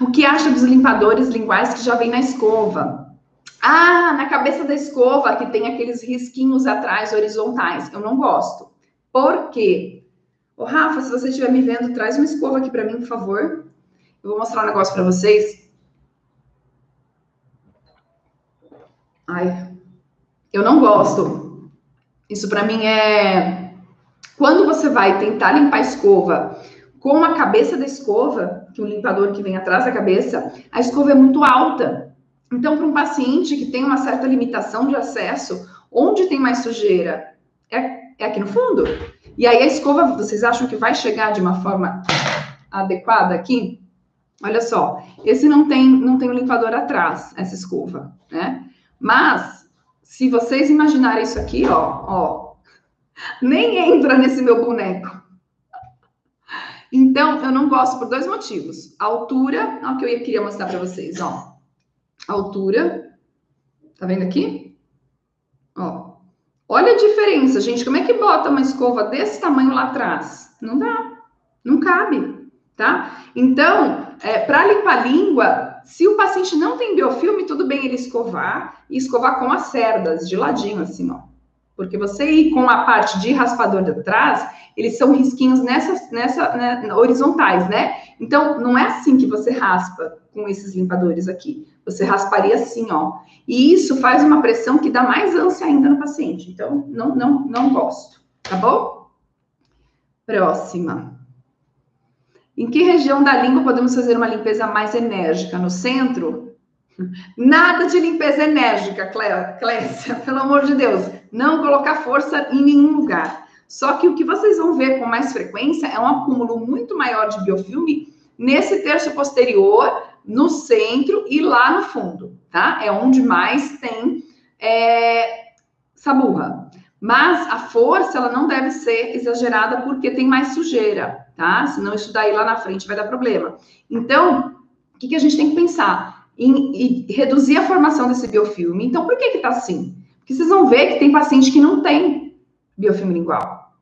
O que acha dos limpadores linguais que já vem na escova? Ah, na cabeça da escova que tem aqueles risquinhos atrás horizontais. Eu não gosto. Por quê? Ô, Rafa, se você estiver me vendo, traz uma escova aqui para mim, por favor. Eu vou mostrar um negócio para vocês. Ai, eu não gosto. Isso para mim é quando você vai tentar limpar a escova com a cabeça da escova, que o limpador que vem atrás da cabeça, a escova é muito alta. Então, para um paciente que tem uma certa limitação de acesso, onde tem mais sujeira? É, é aqui no fundo. E aí a escova, vocês acham que vai chegar de uma forma adequada aqui? Olha só, esse não tem não tem um limpador atrás, essa escova, né? Mas se vocês imaginarem isso aqui, ó, ó, nem entra nesse meu boneco. Então, eu não gosto por dois motivos. A altura, ó, que eu queria mostrar para vocês, ó altura. Tá vendo aqui? Ó. Olha a diferença, gente. Como é que bota uma escova desse tamanho lá atrás? Não dá. Não cabe, tá? Então, é, para limpar a língua, se o paciente não tem biofilme, tudo bem ele escovar e escovar com as cerdas, de ladinho, assim, ó. Porque você ir com a parte de raspador de trás, eles são risquinhos nessa, nessa, né, horizontais, né? Então, não é assim que você raspa com esses limpadores aqui. Você rasparia assim, ó. E isso faz uma pressão que dá mais ânsia ainda no paciente. Então, não, não, não gosto, tá bom? Próxima. Em que região da língua podemos fazer uma limpeza mais enérgica? No centro? Nada de limpeza enérgica, Clécia, pelo amor de Deus. Não colocar força em nenhum lugar. Só que o que vocês vão ver com mais frequência é um acúmulo muito maior de biofilme nesse terço posterior, no centro e lá no fundo, tá? É onde mais tem é, saburra. Mas a força, ela não deve ser exagerada porque tem mais sujeira, tá? Senão isso daí lá na frente vai dar problema. Então, o que, que a gente tem que pensar? Em, em reduzir a formação desse biofilme. Então, por que que tá assim? Porque vocês vão ver que tem paciente que não tem biofilme lingual.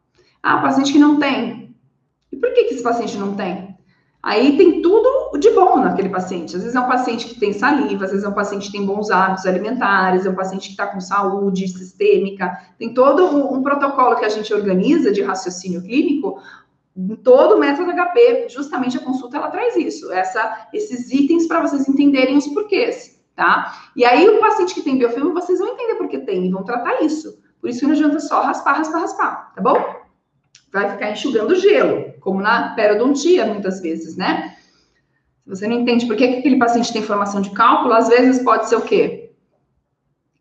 Ah, paciente que não tem. E por que que esse paciente não tem? Aí tem tudo de bom naquele paciente. Às vezes é um paciente que tem saliva, às vezes é um paciente que tem bons hábitos alimentares, é um paciente que está com saúde sistêmica. Tem todo um, um, protocolo que a gente organiza de raciocínio clínico, todo o método HP. Justamente a consulta ela traz isso, essa, esses itens para vocês entenderem os porquês, tá? E aí o paciente que tem biofilme, vocês vão entender por que tem e vão tratar isso. Por isso que não adianta só raspar, raspar, raspar, tá bom? vai ficar enxugando gelo, como na periodontia, muitas vezes, né? Se você não entende por que, que aquele paciente tem formação de cálculo, às vezes pode ser o quê?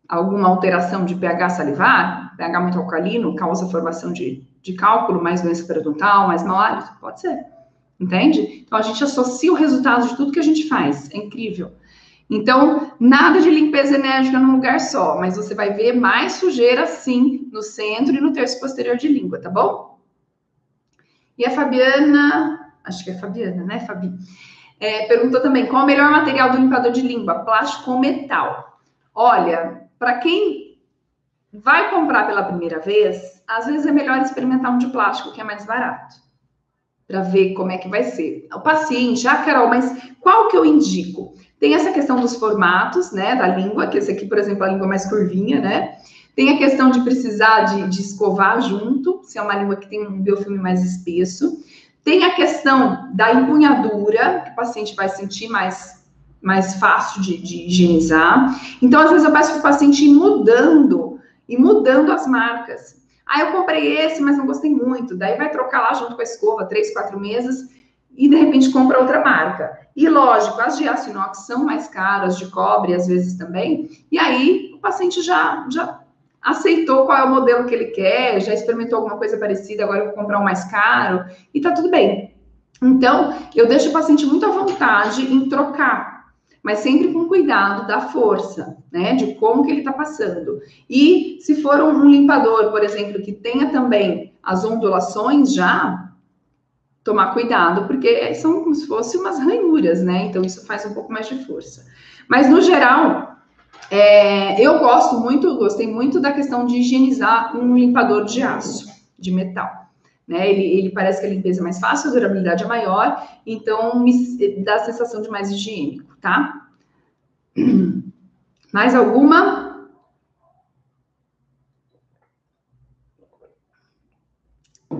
Alguma alteração de pH salivar, pH muito alcalino, causa formação de, de cálculo, mais doença periodontal, mais hálito? Pode ser. Entende? Então, a gente associa o resultado de tudo que a gente faz. É incrível. Então, nada de limpeza enérgica num lugar só, mas você vai ver mais sujeira, sim, no centro e no terço posterior de língua, tá bom? E a Fabiana, acho que é Fabiana, né, Fabi? É, perguntou também qual o melhor material do limpador de língua, plástico ou metal? Olha, para quem vai comprar pela primeira vez, às vezes é melhor experimentar um de plástico que é mais barato, para ver como é que vai ser. O paciente, ah, Carol, mas qual que eu indico? Tem essa questão dos formatos, né, da língua, que esse aqui, por exemplo, é a língua mais curvinha, né? Tem a questão de precisar de, de escovar junto, se é uma língua que tem um biofilme mais espesso. Tem a questão da empunhadura, que o paciente vai sentir mais, mais fácil de, de higienizar. Então, às vezes, eu peço para o paciente ir mudando e mudando as marcas. Ah, eu comprei esse, mas não gostei muito. Daí vai trocar lá junto com a escova, três, quatro meses, e de repente compra outra marca. E lógico, as de aço inox são mais caras, de cobre às vezes também, e aí o paciente já, já aceitou qual é o modelo que ele quer, já experimentou alguma coisa parecida, agora eu vou comprar um mais caro, e tá tudo bem. Então, eu deixo o paciente muito à vontade em trocar, mas sempre com cuidado da força, né, de como que ele tá passando. E se for um, limpador, por exemplo, que tenha também as ondulações já, tomar cuidado, porque são como se fossem umas ranhuras, né? Então, isso faz um pouco mais de força. Mas, no geral, é, eu gosto muito, gostei muito da questão de higienizar um limpador de aço, de metal. Né? Ele, ele parece que a limpeza é mais fácil, a durabilidade é maior, então me dá a sensação de mais higiênico, tá? Mais alguma?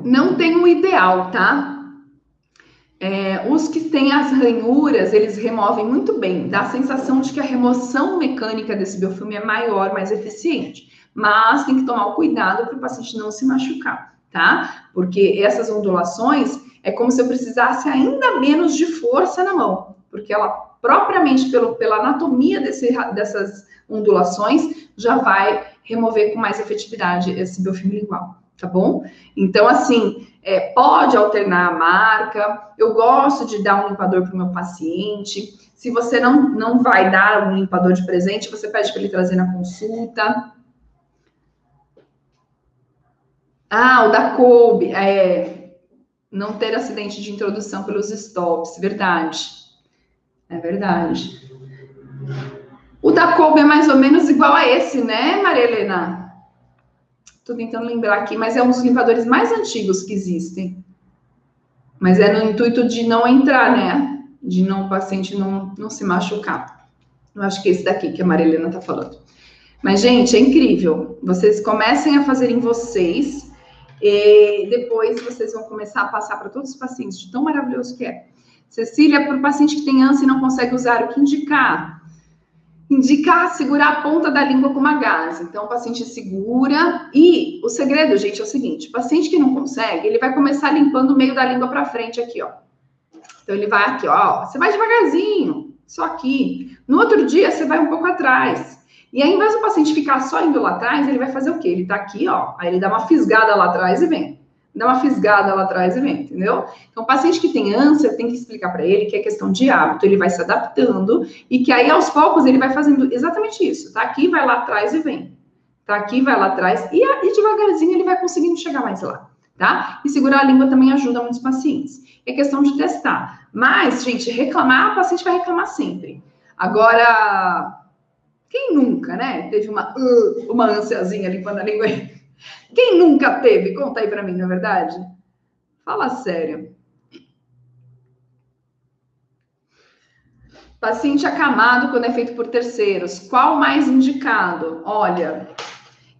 Não tem um ideal, tá? É, os que têm as ranhuras, eles removem muito bem. Dá a sensação de que a remoção mecânica desse biofilme é maior, mais eficiente. Mas tem que tomar o cuidado para o paciente não se machucar, tá? Porque essas ondulações é como se eu precisasse ainda menos de força na mão, porque ela propriamente pelo, pela anatomia desse, dessas ondulações já vai remover com mais efetividade esse biofilme lingual, tá bom? Então, assim, é, pode alternar a marca. Eu gosto de dar um limpador para o meu paciente. Se você não, não vai dar um limpador de presente, você pede para ele trazer na consulta. Ah, o da Kobe, é, não ter acidente de introdução pelos stops, verdade. É verdade. O da Kobe é mais ou menos igual a esse, né, Maria Helena? Estou tentando lembrar aqui, mas é um dos limpadores mais antigos que existem. Mas é no intuito de não entrar, né? De não o paciente não, não se machucar. Eu acho que esse daqui que a Marilena está falando. Mas, gente, é incrível. Vocês comecem a fazer em vocês e depois vocês vão começar a passar para todos os pacientes de tão maravilhoso que é. Cecília, para o paciente que tem ânsia e não consegue usar, o que indicar? Indicar segurar a ponta da língua com uma gase. Então, o paciente segura. E o segredo, gente, é o seguinte: o paciente que não consegue, ele vai começar limpando o meio da língua para frente aqui, ó. Então, ele vai aqui, ó. Você vai devagarzinho, só aqui. No outro dia, você vai um pouco atrás. E aí, ao invés do paciente ficar só indo lá atrás, ele vai fazer o quê? Ele tá aqui, ó. Aí ele dá uma fisgada lá atrás e vem. Dá uma fisgada lá atrás e vem, entendeu? Então, o paciente que tem ânsia, tem que explicar para ele que é questão de hábito, ele vai se adaptando e que aí, aos poucos, ele vai fazendo exatamente isso. Tá aqui, vai lá atrás e vem. Tá aqui, vai lá atrás e, e devagarzinho ele vai conseguindo chegar mais lá, tá? E segurar a língua também ajuda muitos pacientes. É questão de testar. Mas, gente, reclamar, o paciente vai reclamar sempre. Agora, quem nunca, né? Teve uma, uh, uma ansiazinha limpando a língua. Quem nunca teve? Conta aí para mim, não é verdade? Fala sério. Paciente acamado quando é feito por terceiros. Qual mais indicado? Olha,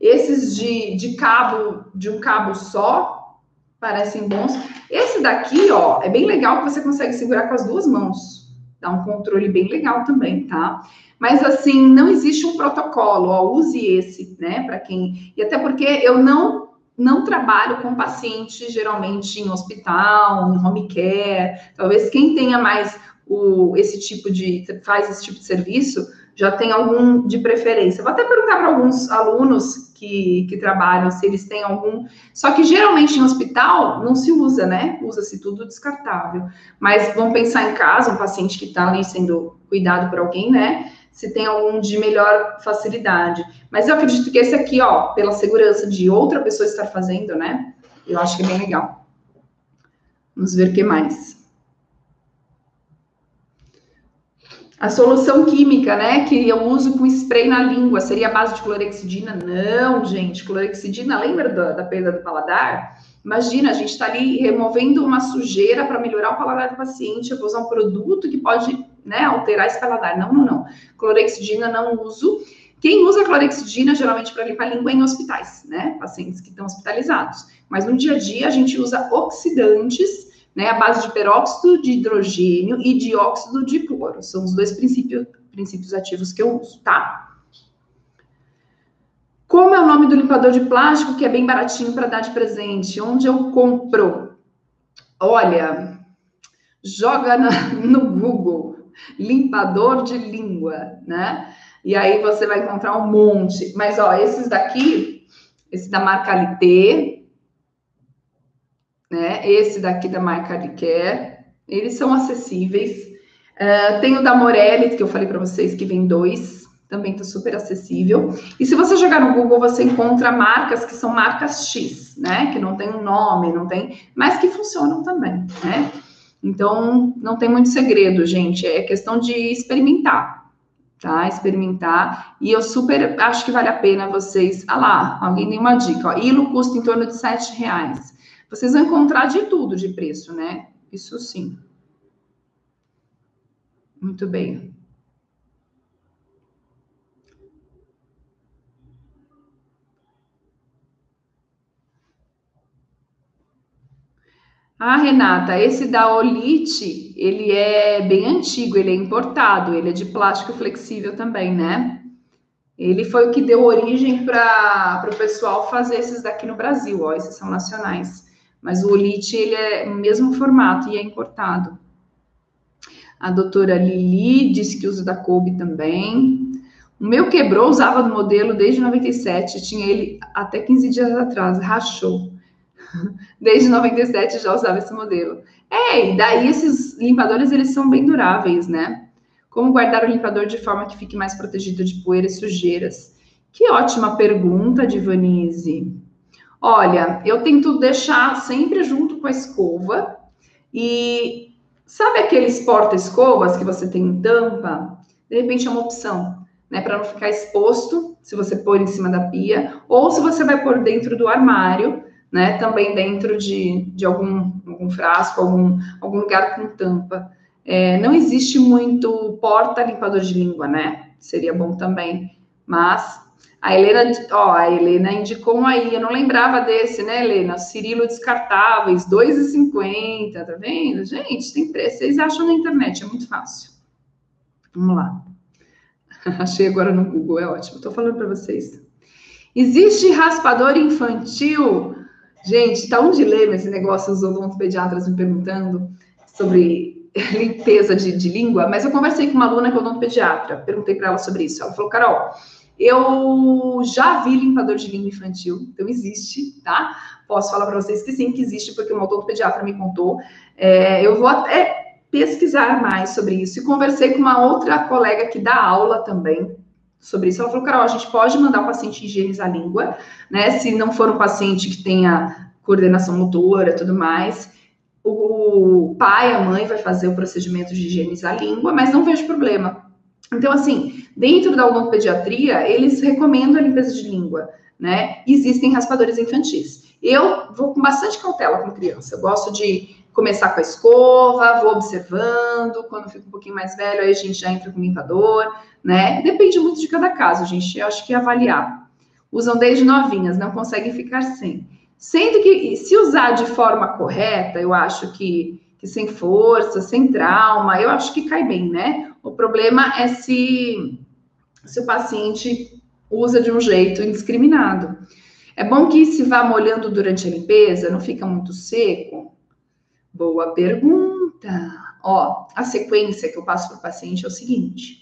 esses de, de cabo, de um cabo só, parecem bons. Esse daqui, ó, é bem legal que você consegue segurar com as duas mãos. Dá um controle bem legal também, tá? Mas assim, não existe um protocolo, ó, use esse, né, para quem. E até porque eu não não trabalho com paciente geralmente em hospital, em home care. Talvez quem tenha mais o, esse tipo de faz esse tipo de serviço já tem algum de preferência. Vou até perguntar para alguns alunos que, que trabalham se eles têm algum. Só que geralmente em hospital não se usa, né? Usa-se tudo descartável. Mas vamos pensar em casa, um paciente que está ali sendo cuidado por alguém, né? Se tem algum de melhor facilidade. Mas eu acredito que esse aqui, ó, pela segurança de outra pessoa estar fazendo, né? Eu acho que é bem legal. Vamos ver o que mais. A solução química, né, que eu uso com spray na língua, seria a base de clorexidina? Não, gente, clorexidina, lembra da, da perda do paladar? Imagina, a gente está ali removendo uma sujeira para melhorar o paladar do paciente, eu vou usar um produto que pode né, alterar esse paladar. Não, não, não. Clorexidina não uso. Quem usa clorexidina geralmente para limpar a língua é em hospitais, né? Pacientes que estão hospitalizados. Mas no dia a dia a gente usa oxidantes, né? A base de peróxido de hidrogênio e dióxido de cloro. São os dois princípios, princípios ativos que eu uso, tá? Como é o nome do limpador de plástico que é bem baratinho para dar de presente? Onde eu compro? Olha, joga na, no Google limpador de língua, né? E aí você vai encontrar um monte. Mas, ó, esses daqui, esse da marca Alité, né? Esse daqui da marca Liquer, eles são acessíveis. Uh, tem o da Morelli, que eu falei para vocês, que vem dois, também tá super acessível. E se você jogar no Google, você encontra marcas que são marcas X, né? Que não tem um nome, não tem, mas que funcionam também, né? Então, não tem muito segredo, gente. É questão de experimentar, tá? Experimentar. E eu super acho que vale a pena vocês. Ah lá, alguém tem uma dica. Ó, Ilo custa em torno de sete reais. Vocês vão encontrar de tudo de preço, né? Isso sim. Muito bem. Ah, Renata, esse da Olite, ele é bem antigo, ele é importado, ele é de plástico flexível também, né? Ele foi o que deu origem para o pessoal fazer esses daqui no Brasil, ó, esses são nacionais. Mas o Olite, ele é o mesmo formato e é importado. A doutora Lili disse que usa da Kobe também. O meu quebrou, usava do modelo desde 97, tinha ele até 15 dias atrás, rachou. Desde 97 já usava esse modelo. É, e daí esses limpadores, eles são bem duráveis, né? Como guardar o limpador de forma que fique mais protegido de poeira e sujeiras? Que ótima pergunta, Divanise. Olha, eu tento deixar sempre junto com a escova e sabe aqueles porta-escovas que você tem em tampa? De repente é uma opção, né? Para não ficar exposto, se você pôr em cima da pia, ou se você vai pôr dentro do armário, né? Também dentro de, de algum, algum frasco, algum, algum lugar com tampa. É, não existe muito porta limpador de língua, né? Seria bom também. Mas A Helena, ó, a Helena indicou aí, eu não lembrava desse, né, Helena? Cirilo descartáveis, 2,50, tá vendo? Gente, tem preço, vocês acham na internet, é muito fácil. Vamos lá. Achei agora no Google, é ótimo. Tô falando para vocês. Existe raspador infantil? Gente, tá um dilema esse negócio, os odontopediatras me perguntando sobre limpeza de, de língua, mas eu conversei com uma aluna que é odontopediatra, perguntei para ela sobre isso. Ela falou, Carol, eu já vi limpador de língua infantil, então existe, tá? Posso falar para vocês que sim, que existe, porque uma odontopediatra me contou. É, eu vou até pesquisar mais sobre isso e conversei com uma outra colega que dá aula também sobre isso. Ela falou, Carol, a gente pode mandar o paciente higienizar a língua, né? Se não for um paciente que tenha coordenação motora tudo mais, o pai, a mãe vai fazer o procedimento de higienizar a língua, mas não vejo problema. Então, assim, dentro da odontopediatria, eles recomendam a limpeza de língua, né? Existem raspadores infantis. Eu vou com bastante cautela com criança. Eu gosto de começar com a escova, vou observando. Quando fica um pouquinho mais velho, aí a gente já entra com o limpador, né? Depende muito de cada caso, gente. Eu acho que avaliar. Usam desde novinhas, não conseguem ficar sem. Sendo que, se usar de forma correta, eu acho que, que sem força, sem trauma, eu acho que cai bem, né? O problema é se, se o paciente usa de um jeito indiscriminado. É bom que se vá molhando durante a limpeza, não fica muito seco? Boa pergunta. Ó, a sequência que eu passo para o paciente é o seguinte: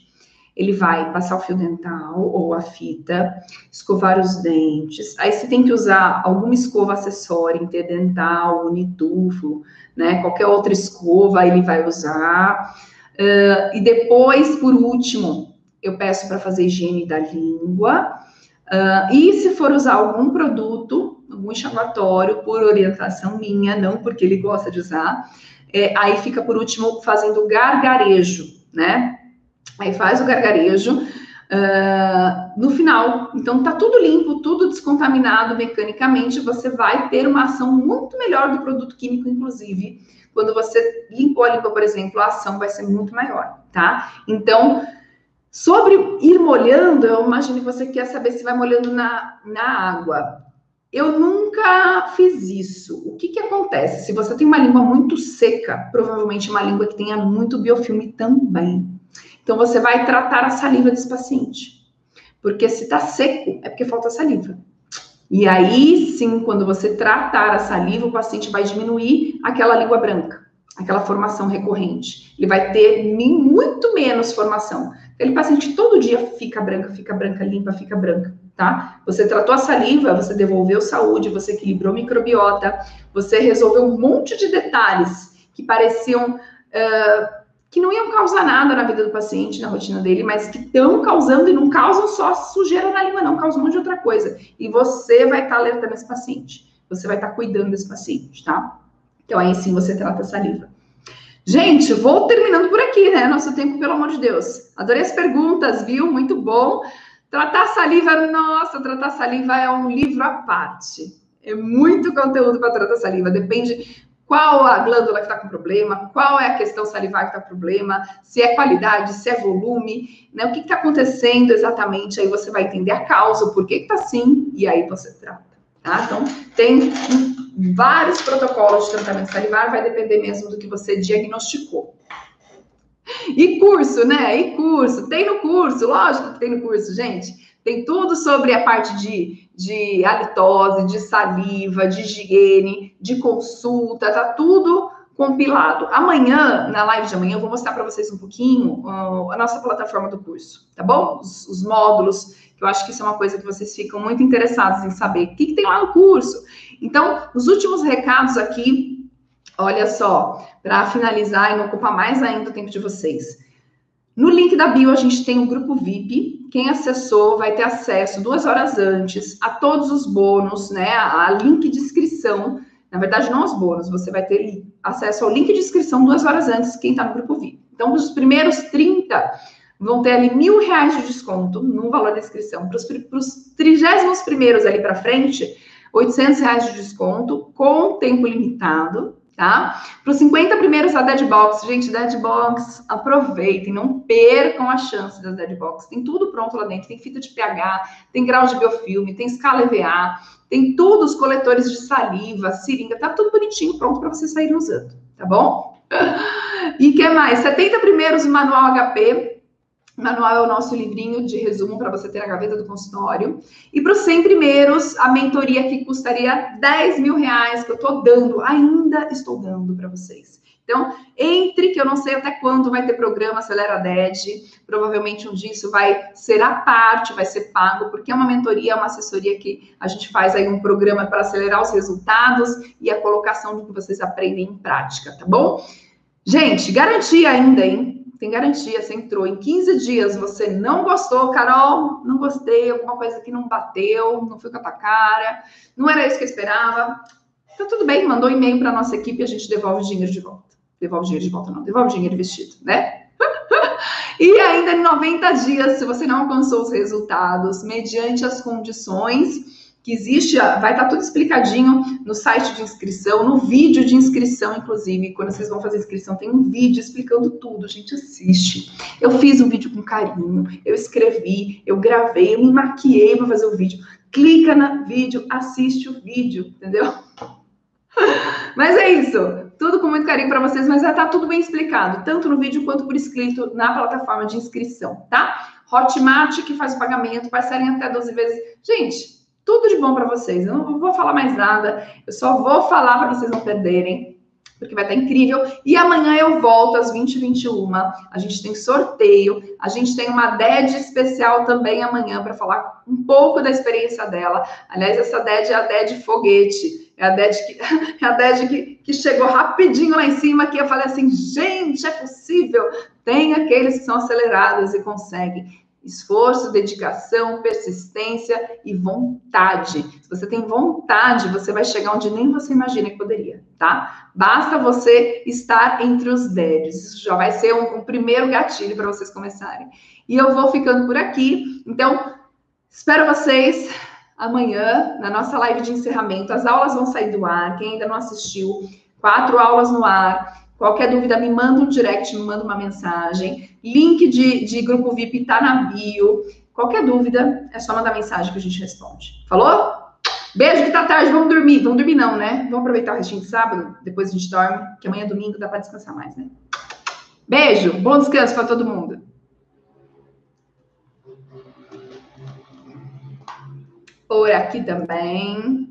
ele vai passar o fio dental ou a fita, escovar os dentes. Aí você tem que usar alguma escova acessória, interdental, unitufo, né? Qualquer outra escova ele vai usar. Uh, e depois, por último, eu peço para fazer higiene da língua. Uh, e se for usar algum produto, algum enxaguatório, por orientação minha, não porque ele gosta de usar, é, aí fica por último fazendo gargarejo, né? Aí faz o gargarejo uh, no final. Então tá tudo limpo, tudo descontaminado mecanicamente. Você vai ter uma ação muito melhor do produto químico, inclusive quando você limpou a língua, por exemplo, a ação vai ser muito maior, tá? Então, sobre ir molhando, eu imagino que você quer saber se vai molhando na, na água. Eu nunca fiz isso. O que, que acontece? Se você tem uma língua muito seca, provavelmente uma língua que tenha muito biofilme também. Então, você vai tratar a saliva desse paciente. Porque se tá seco, é porque falta saliva. E aí sim, quando você tratar a saliva, o paciente vai diminuir aquela língua branca, aquela formação recorrente. Ele vai ter muito menos formação. Aquele paciente todo dia fica branca, fica branca, limpa, fica branca, tá? Você tratou a saliva, você devolveu saúde, você equilibrou microbiota, você resolveu um monte de detalhes que pareciam. Uh, que não iam causar nada na vida do paciente, na rotina dele, mas que estão causando e não causam só sujeira na língua, não, causam um monte de outra coisa. E você vai estar tá alertando esse paciente, você vai estar tá cuidando desse paciente, tá? Então aí sim você trata a saliva. Gente, vou terminando por aqui, né? Nosso tempo, pelo amor de Deus. Adorei as perguntas, viu? Muito bom. Tratar saliva, nossa, tratar saliva é um livro à parte. É muito conteúdo para tratar saliva. Depende qual a glândula que está com problema, qual é a questão salivar que está com problema, se é qualidade, se é volume, né? O que está acontecendo exatamente? Aí você vai entender a causa, o porquê que está assim, e aí você trata. Tá? Então, tem vários protocolos de tratamento salivar, vai depender mesmo do que você diagnosticou. E curso, né? E curso? Tem no curso, lógico que tem no curso, gente. Tem tudo sobre a parte de, de halitose, de saliva, de higiene, de consulta, tá tudo compilado. Amanhã, na live de amanhã, eu vou mostrar para vocês um pouquinho uh, a nossa plataforma do curso, tá bom? Os, os, módulos, que eu acho que isso é uma coisa que vocês ficam muito interessados em saber. O que, que tem lá no curso? Então, os últimos recados aqui, olha só, para finalizar e não ocupar mais ainda o tempo de vocês. No link da bio, a gente tem o grupo VIP, quem acessou vai ter acesso duas horas antes a todos os bônus, né? A link de inscrição. Na verdade, não os bônus, você vai ter acesso ao link de inscrição duas horas antes, quem está no grupo VIP. Então, os primeiros 30 vão ter ali mil reais de desconto no valor da inscrição. Para os trigésimos primeiros ali para frente, 800 reais de desconto com tempo limitado, tá? Para os 50 primeiros a Dead Box, gente, Dead Box, aproveitem, não percam a chance das Dead Box. Tem tudo pronto lá dentro, tem fita de pH, tem grau de biofilme, tem escala EVA, tem tudo, os coletores de saliva, seringa, tá tudo bonitinho, pronto para você sair usando, tá bom? E que mais? 70 primeiros manual HP, manual é o nosso livrinho de resumo para você ter na gaveta do consultório. E para os 100 primeiros, a mentoria que custaria 10 mil reais, que eu estou dando, ainda estou dando para vocês. Então, entre, que eu não sei até quando vai ter programa Acelera DED, provavelmente um dia isso vai ser a parte, vai ser pago, porque é uma mentoria, é uma assessoria que a gente faz aí um programa para acelerar os resultados e a colocação do que vocês aprendem em prática, tá bom? Gente, garantia ainda, hein? Tem garantia, você entrou em 15 dias, você não gostou, Carol, não gostei, alguma coisa que não bateu, não foi com a tua cara, não era isso que eu esperava. Então, tudo bem, mandou e-mail para nossa equipe a gente devolve o dinheiro de volta. Devolve o dinheiro de volta, não, devolve o dinheiro vestido, né? e ainda em 90 dias, se você não alcançou os resultados, mediante as condições que existe, vai estar tudo explicadinho no site de inscrição, no vídeo de inscrição, inclusive, quando vocês vão fazer inscrição, tem um vídeo explicando tudo, gente, assiste. Eu fiz o um vídeo com carinho, eu escrevi, eu gravei, eu me maquiei para fazer o vídeo. Clica no vídeo, assiste o vídeo, entendeu? Mas é isso, tudo com muito carinho para vocês, mas já tá tudo bem explicado, tanto no vídeo quanto por escrito na plataforma de inscrição, tá? Hotmart que faz o pagamento, parcelem até 12 vezes. Gente, tudo de bom para vocês. Eu não vou falar mais nada, eu só vou falar para vocês não perderem, porque vai estar incrível. E amanhã eu volto às 20 h 21 A gente tem sorteio, a gente tem uma DED especial também amanhã para falar um pouco da experiência dela. Aliás, essa DED é a DED foguete. É a DED que, é a DED que, que chegou rapidinho lá em cima, que eu falei assim, gente, é possível. Tem aqueles que são acelerados e conseguem. Esforço, dedicação, persistência e vontade. Se você tem vontade, você vai chegar onde nem você imagina que poderia, tá? Basta você estar entre os 10. Isso já vai ser um, um primeiro gatilho para vocês começarem. E eu vou ficando por aqui. Então, espero vocês amanhã na nossa live de encerramento. As aulas vão sair do ar. Quem ainda não assistiu, quatro aulas no ar. Qualquer dúvida, me manda um direct, me manda uma mensagem. Link de, de grupo VIP tá na bio. Qualquer dúvida, é só mandar mensagem que a gente responde. Falou? Beijo que tá tarde, vamos dormir. Vamos dormir não, né? Vamos aproveitar o restinho de sábado, depois a gente dorme, que amanhã é domingo, dá para descansar mais, né? Beijo, bom descanso para todo mundo. Por aqui também.